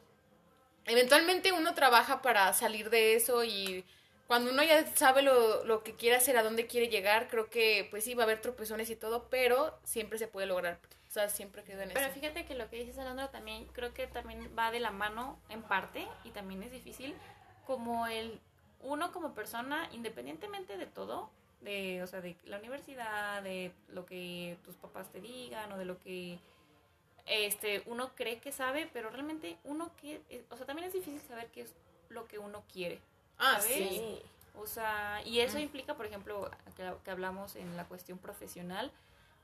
eventualmente uno trabaja para salir de eso y cuando uno ya sabe lo, lo que quiere hacer, a dónde quiere llegar, creo que pues sí va a haber tropezones y todo, pero siempre se puede lograr. O sea, siempre quedo en Pero eso. fíjate que lo que dices, Alondra, también creo que también va de la mano en parte y también es difícil como el uno como persona, independientemente de todo, de, o sea, de la universidad, de lo que tus papás te digan o de lo que este uno cree que sabe, pero realmente uno que, eh, o sea, también es difícil saber qué es lo que uno quiere. Ah, ¿sabes? sí. O sea, y eso Mm. implica, por ejemplo, que, que hablamos en la cuestión profesional,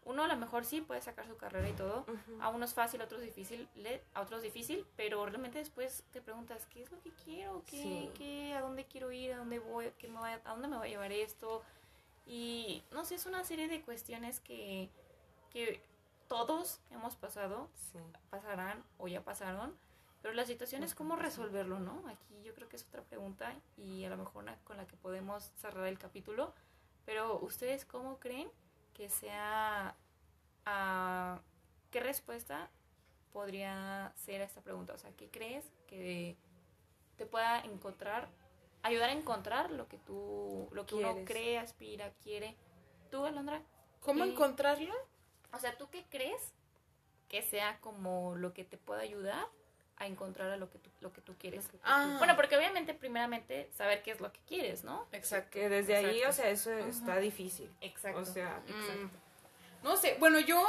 uno a lo mejor sí puede sacar su carrera y todo, Ujú. a unos fácil, a otros difícil, le- a otros difícil, pero realmente después te preguntas, ¿qué es lo que quiero? ¿Qué, Sí. qué- a dónde quiero ir? ¿A dónde voy? ¿Qué me va, a dónde me va a llevar esto? Y no sé, es una serie de cuestiones que, que todos hemos pasado, Sí. pasarán o ya pasaron, pero la situación es cómo resolverlo, ¿no? Aquí yo creo que es otra pregunta y a lo mejor una con la que podemos cerrar el capítulo, pero ustedes cómo creen que sea, ah, qué respuesta podría ser a esta pregunta? O sea, ¿qué crees que te pueda encontrar, ayudar a encontrar lo que tú, lo que uno cree, aspira, quiere? ¿Tú, Alondra? ¿Cómo encontrarlo? O sea, ¿tú qué crees que sea como lo que te pueda ayudar a encontrar a lo que tú, lo que tú quieres? Ah. Bueno, porque obviamente, primeramente, saber qué es lo que quieres, ¿no? Exacto. Que desde ahí, Exacto. o sea, eso está difícil. Exacto. O sea, Mm. No sé, bueno, yo.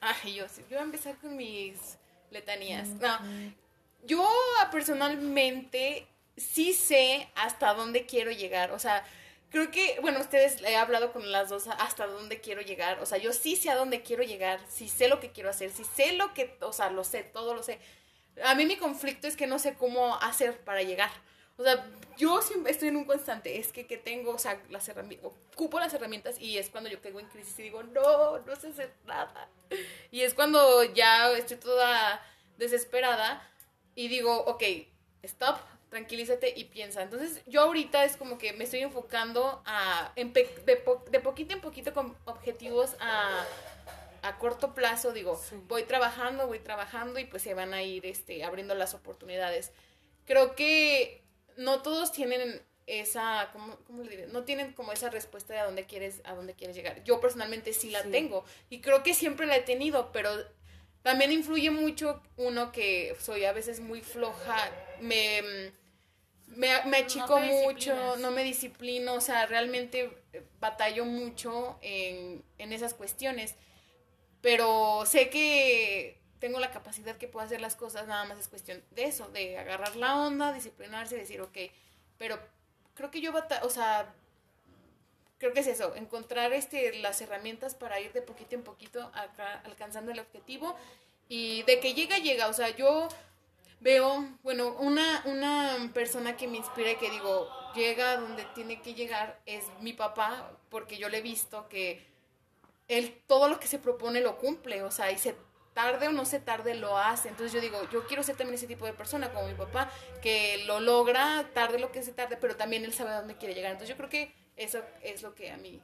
Ay, yo, yo voy a empezar con mis letanías. No, yo personalmente sí sé hasta dónde quiero llegar. O sea, creo que, bueno, ustedes he hablado con las dos hasta dónde quiero llegar. O sea, yo sí sé a dónde quiero llegar, sí sé lo que quiero hacer, sí sé lo que, o sea, lo sé, todo lo sé. A mí mi conflicto es que no sé cómo hacer para llegar. O sea, yo siempre estoy en un constante, es que, que tengo, o sea, las herramientas, ocupo las herramientas y es cuando yo caigo en crisis y digo, no, no sé hacer nada. Y es cuando ya estoy toda desesperada y digo, ok, stop, tranquilízate y piensa. Entonces yo ahorita es como que me estoy enfocando a, en de, de poquito en poquito con objetivos a corto plazo, digo, Sí. voy trabajando, voy trabajando y pues se van a ir este, abriendo las oportunidades. Creo que no todos tienen esa, ¿cómo, cómo le diré? No tienen como esa respuesta de a dónde quieres, a dónde quieres llegar. Yo personalmente sí la Sí. tengo y creo que siempre la he tenido, pero también influye mucho uno que soy a veces muy floja, me, me, me achico te mucho, no me disciplino, o sea, realmente batallo mucho en, en esas cuestiones, pero sé que tengo la capacidad que puedo hacer las cosas, nada más es cuestión de eso, de agarrar la onda, disciplinarse, decir, ok, pero creo que yo, o sea, creo que es eso, encontrar este, las herramientas para ir de poquito en poquito acá, alcanzando el objetivo y de que llega, llega, o sea, yo veo, bueno, una, una persona que me inspira y que digo, llega donde tiene que llegar es mi papá, porque yo le he visto que él todo lo que se propone lo cumple, o sea, y se tarde o no se tarde lo hace. Entonces yo digo, yo quiero ser también ese tipo de persona como mi papá, que lo logra tarde lo que se tarde, pero también él sabe a dónde quiere llegar. Entonces yo creo que eso es lo que a mí,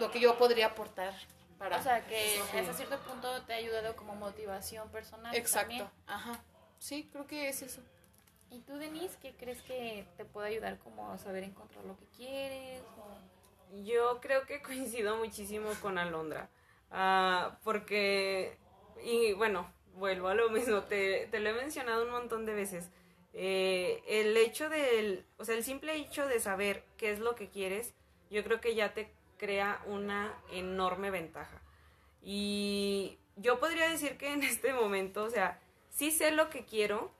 lo que yo podría aportar para... O sea, que hasta cierto punto te ha ayudado como motivación personal. Exacto, también. ajá. Sí, creo que es eso. ¿Y tú, Denise, qué crees que te puede ayudar como a saber encontrar lo que quieres? o- Yo creo que [LAUGHS] coincido muchísimo con Alondra. Ah, porque, y bueno, vuelvo a lo mismo, te, te lo he mencionado un montón de veces. Eh, el hecho del, o sea, el simple hecho de saber qué es lo que quieres, yo creo que ya te crea una enorme ventaja. Y yo podría decir que en este momento, o sea, sí sé lo que quiero,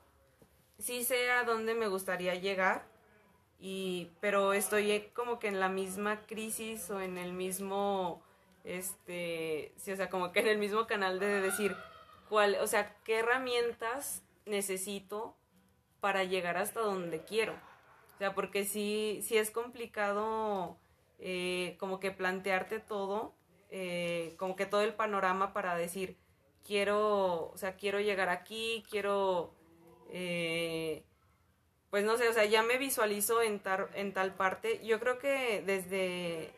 sí sé a dónde me gustaría llegar, y pero estoy como que en la misma crisis o en el mismo este sí o sea como que en el mismo canal de decir cuál o sea qué herramientas necesito para llegar hasta donde quiero. O sea porque sí sí es complicado eh, como que plantearte todo eh, como que todo el panorama para decir quiero o sea quiero llegar aquí quiero eh, pues no sé, o sea, ya me visualizo en, tar- en tal parte. Yo creo que desde,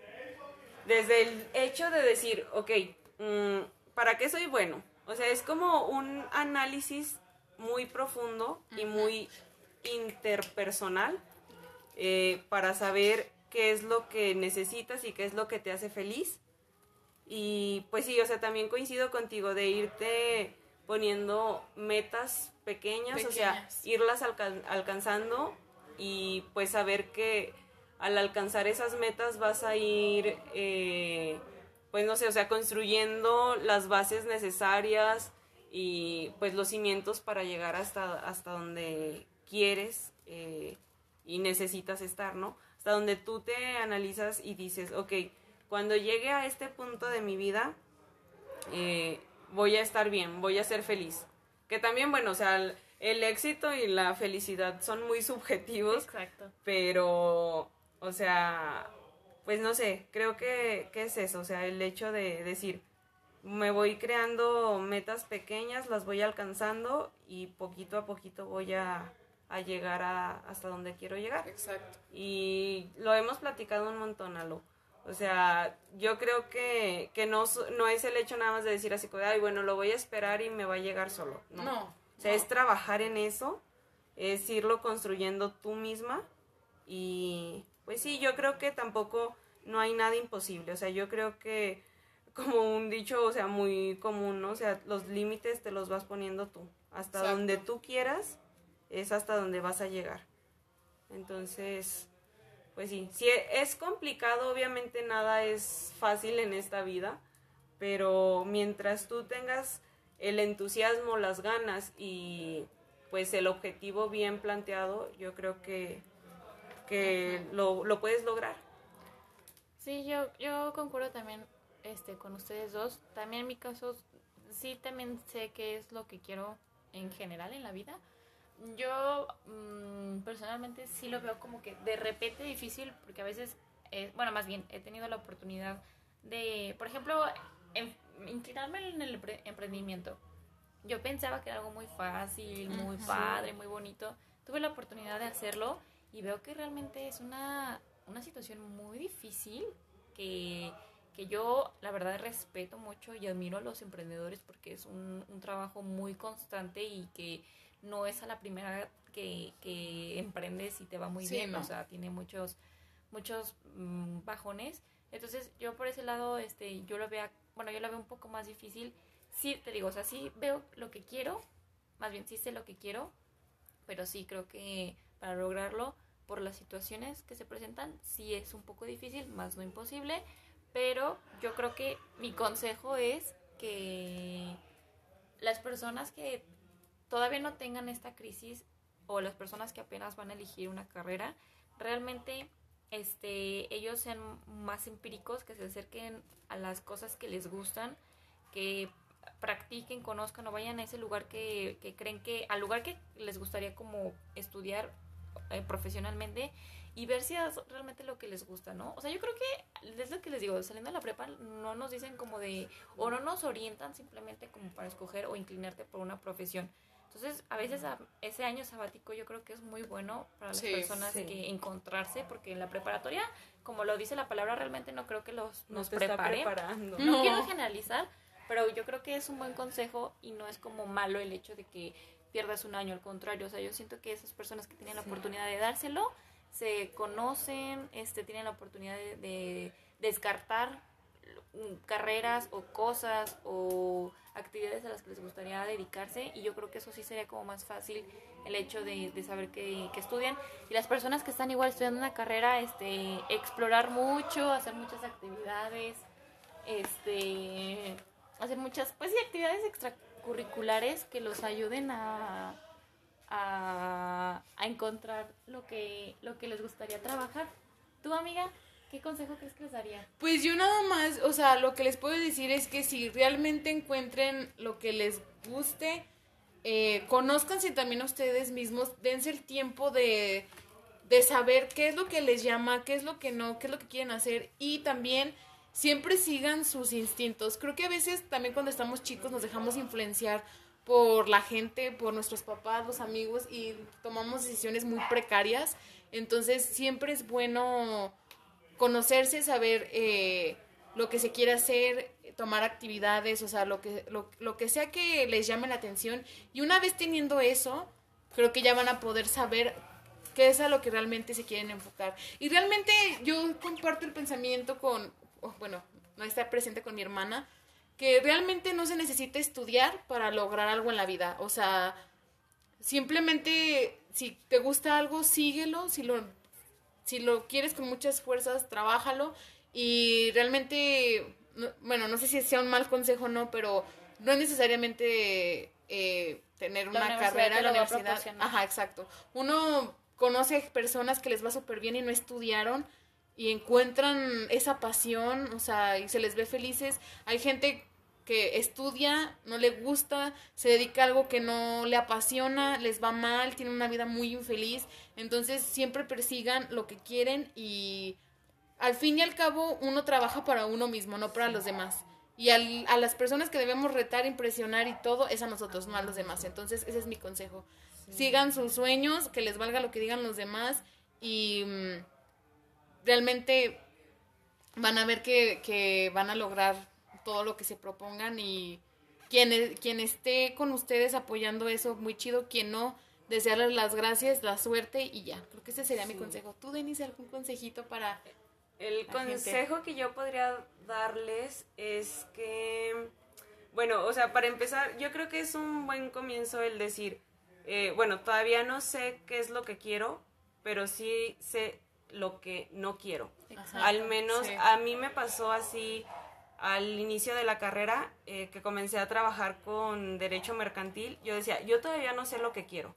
desde el hecho de decir, ok, mm, ¿para qué soy bueno? O sea, es como un análisis muy profundo y muy interpersonal eh, para saber qué es lo que necesitas y qué es lo que te hace feliz. Y pues sí, o sea, también coincido contigo de irte poniendo metas pequeñas, o sea, irlas alcan- alcanzando y pues saber que al alcanzar esas metas vas a ir, eh, pues no sé, o sea, construyendo las bases necesarias y pues los cimientos para llegar hasta, hasta donde quieres eh, y necesitas estar, ¿no? Hasta donde tú te analizas y dices, ok, cuando llegue a este punto de mi vida, eh, voy a estar bien, voy a ser feliz. Que también, bueno, o sea, el, el éxito y la felicidad son muy subjetivos. Exacto. Pero, o sea, pues no sé, creo que, que es eso, o sea, el hecho de decir, me voy creando metas pequeñas, las voy alcanzando y poquito a poquito voy a, a llegar a, hasta donde quiero llegar. Exacto. Y lo hemos platicado un montón, Alo. O sea, yo creo que, que no, no es el hecho nada más de decir así, como ay, bueno, lo voy a esperar y me va a llegar solo. No. No. O sea, es trabajar en eso, es irlo construyendo tú misma y pues sí, yo creo que tampoco no hay nada imposible. O sea, yo creo que como un dicho, o sea, muy común, ¿no? O sea, los límites te los vas poniendo tú. Hasta Exacto. donde tú quieras es hasta donde vas a llegar. Entonces, pues sí, sí es complicado, obviamente nada es fácil en esta vida, pero mientras tú tengas el entusiasmo, las ganas y pues el objetivo bien planteado, yo creo que, que lo, lo puedes lograr. Sí, yo, yo concuerdo también este, con ustedes dos. También en mi caso, sí también sé qué es lo que quiero en general en la vida. Yo mm, personalmente sí lo veo como que de repente difícil porque a veces, eh, bueno, más bien he tenido la oportunidad de, por ejemplo, em- inclinarme en el empre- emprendimiento. Yo pensaba que era algo muy fácil, muy padre, muy bonito. Tuve la oportunidad de hacerlo y veo que realmente es una, una situación muy difícil que, que yo la verdad respeto mucho y admiro a los emprendedores porque es un, un trabajo muy constante y que no es a la primera que, que emprendes y te va muy Sí, bien, no. o sea, tiene muchos, muchos mm, bajones. Entonces yo por ese lado, este, yo lo veo, bueno, yo lo veo un poco más difícil. Sí, te digo, o sea, sí veo lo que quiero, más bien sí sé lo que quiero, pero sí creo que para lograrlo, por las situaciones que se presentan, sí es un poco difícil, más no imposible, pero yo creo que mi consejo es que las personas que todavía no tengan esta crisis o las personas que apenas van a elegir una carrera, realmente este, ellos sean más empíricos, que se acerquen a las cosas que les gustan, que practiquen, conozcan o vayan a ese lugar que, que creen que, al lugar que les gustaría como estudiar eh, profesionalmente y ver si es realmente lo que les gusta, ¿no? O sea, yo creo que es lo que les digo, saliendo de la prepa no nos dicen como de, o no nos orientan simplemente como para escoger o inclinarte por una profesión. Entonces, a veces a- ese año sabático yo creo que es muy bueno para las Sí, personas sí. que encontrarse, porque en la preparatoria, como lo dice la palabra, realmente no creo que los, No nos prepare. No, No. quiero generalizar, pero yo creo que es un buen consejo y no es como malo el hecho de que pierdas un año, al contrario, o sea, yo siento que esas personas que tienen la Sí. oportunidad de dárselo, se conocen, este, tienen la oportunidad de, de descartar carreras o cosas o actividades a las que les gustaría dedicarse y yo creo que eso sí sería como más fácil el hecho de, de saber que, que estudian. Y las personas que están igual estudiando una carrera este explorar mucho hacer muchas actividades este hacer muchas pues sí actividades extracurriculares que los ayuden a a, encontrar lo que lo que les gustaría trabajar tú amiga qué consejo crees que les daría Pues yo nada más, o sea, lo que les puedo decir es que si realmente encuentren lo que les guste, eh, conózcanse también ustedes mismos, dense el tiempo de, de saber qué es lo que les llama, qué es lo que no, qué es lo que quieren hacer y también siempre sigan sus instintos. Creo que a veces también cuando estamos chicos nos dejamos influenciar por la gente, por nuestros papás, los amigos y tomamos decisiones muy precarias. Entonces siempre es bueno conocerse, saber eh, lo que se quiere hacer, tomar actividades, o sea, lo que, lo, lo que sea que les llame la atención. Y una vez teniendo eso, creo que ya van a poder saber qué es a lo que realmente se quieren enfocar. Y realmente yo comparto el pensamiento con, oh, bueno, no está presente con mi hermana, que realmente no se necesita estudiar para lograr algo en la vida. O sea, simplemente si te gusta algo, síguelo, si lo, si lo quieres con muchas fuerzas, trabájalo y realmente, bueno, no sé si sea un mal consejo o no, pero no es necesariamente eh, tener una carrera en la universidad. Ajá, exacto. Uno conoce personas que les va súper bien y no estudiaron y encuentran esa pasión, o sea, y se les ve felices. Hay gente que estudia, no le gusta, se dedica a algo que no le apasiona, les va mal, tiene una vida muy infeliz. Entonces siempre persigan lo que quieren y al fin y al cabo uno trabaja para uno mismo, no para los demás. Y a las personas que debemos retar, impresionar y todo, es a nosotros, no a los demás. Entonces ese es mi consejo. Sigan sus sueños, que les valga lo que digan los demás y mm, realmente van a ver que, que van a lograr todo lo que se propongan y quien, quien esté con ustedes apoyando eso, muy chido, quien no, desearles las gracias, la suerte y ya. Creo que ese sería mi consejo. ¿Tú, Denise, algún consejito para... El consejo que yo podría darles es que, bueno, o sea, para empezar, yo creo que es un buen comienzo el decir, eh, bueno, todavía no sé qué es lo que quiero, pero sí sé lo que no quiero. Al menos a mí me pasó así al inicio de la carrera, eh, que comencé a trabajar con derecho mercantil, yo decía, yo todavía no sé lo que quiero,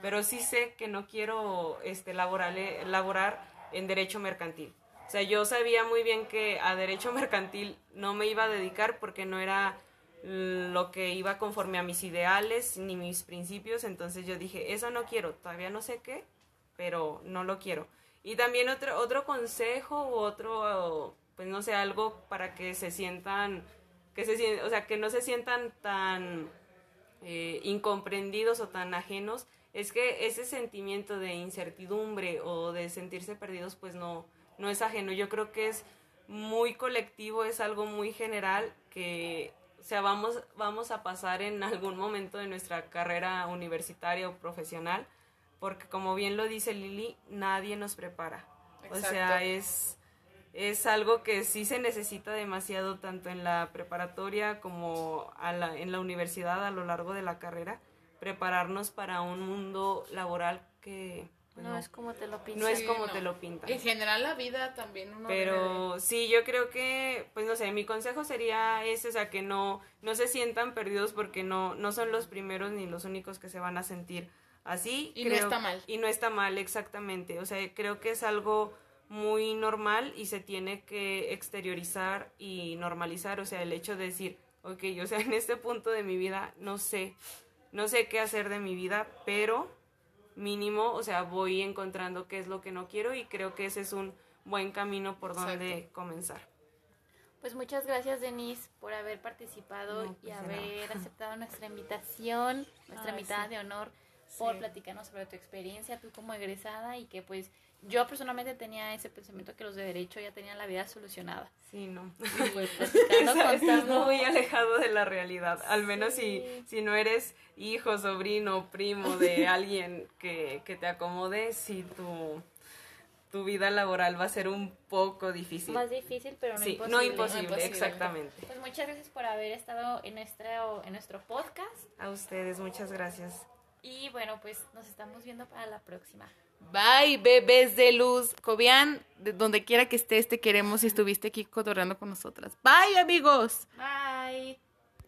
pero sí sé que no quiero este, laborar, laborar en derecho mercantil. O sea, yo sabía muy bien que a derecho [LAUGHS] mercantil no me iba a dedicar porque no era lo que iba conforme a mis ideales ni mis principios, entonces yo dije, eso no quiero, todavía no sé qué, pero no lo quiero. Y también otro, otro consejo otro pues no sé, algo para que se sientan, que se, o sea, que no se sientan tan eh, incomprendidos o tan ajenos, es que ese sentimiento de incertidumbre o de sentirse perdidos, pues no, no es ajeno. Yo creo que es muy colectivo, es algo muy general que, o sea, vamos, vamos a pasar en algún momento de nuestra carrera universitaria o profesional, porque como bien lo dice Lili, nadie nos prepara. O sea, es es algo que sí se necesita demasiado tanto en la preparatoria como en la universidad a lo largo de la carrera, prepararnos para un mundo laboral que... Pues, no, es como te lo pintan. No es como te lo pintan. En general la vida también uno Pero sí, yo creo que, pues no sé, mi consejo sería ese, o sea, que no, no se sientan perdidos porque no, no son los primeros ni los únicos que se van a sentir así. Y no está mal. Y no está mal, exactamente. O sea, creo que es algo muy normal y se tiene que exteriorizar y normalizar, o sea, el hecho de decir, ok, o sea, [LAUGHS] en este punto de mi vida no sé, no sé qué hacer de mi vida, pero mínimo, o sea, voy encontrando qué es lo que no quiero y creo que ese es un buen camino por donde comenzar. Pues muchas gracias Denise por haber participado y pues haber [LAUGHS] aceptado nuestra invitación, nuestra invitada de honor, por platicarnos sobre tu experiencia, tú como egresada y que pues yo personalmente tenía ese pensamiento que los de derecho ya tenían la vida solucionada. Sí, no. Pues [LAUGHS] Estás muy alejado de la realidad, al menos si, si no eres hijo, sobrino, primo de [LAUGHS] alguien que, que te acomode, si tu, tu vida laboral va a ser un poco difícil. Más difícil, pero no imposible. No imposible, exactamente. Pues muchas gracias por haber estado en nuestro, en nuestro podcast. A ustedes, muchas gracias. Y bueno, pues nos estamos viendo para la próxima. Bye, bebés de luz. Cobian, de donde quiera que estés, te queremos y estuviste aquí cotorreando con nosotras. Bye, amigos. Bye.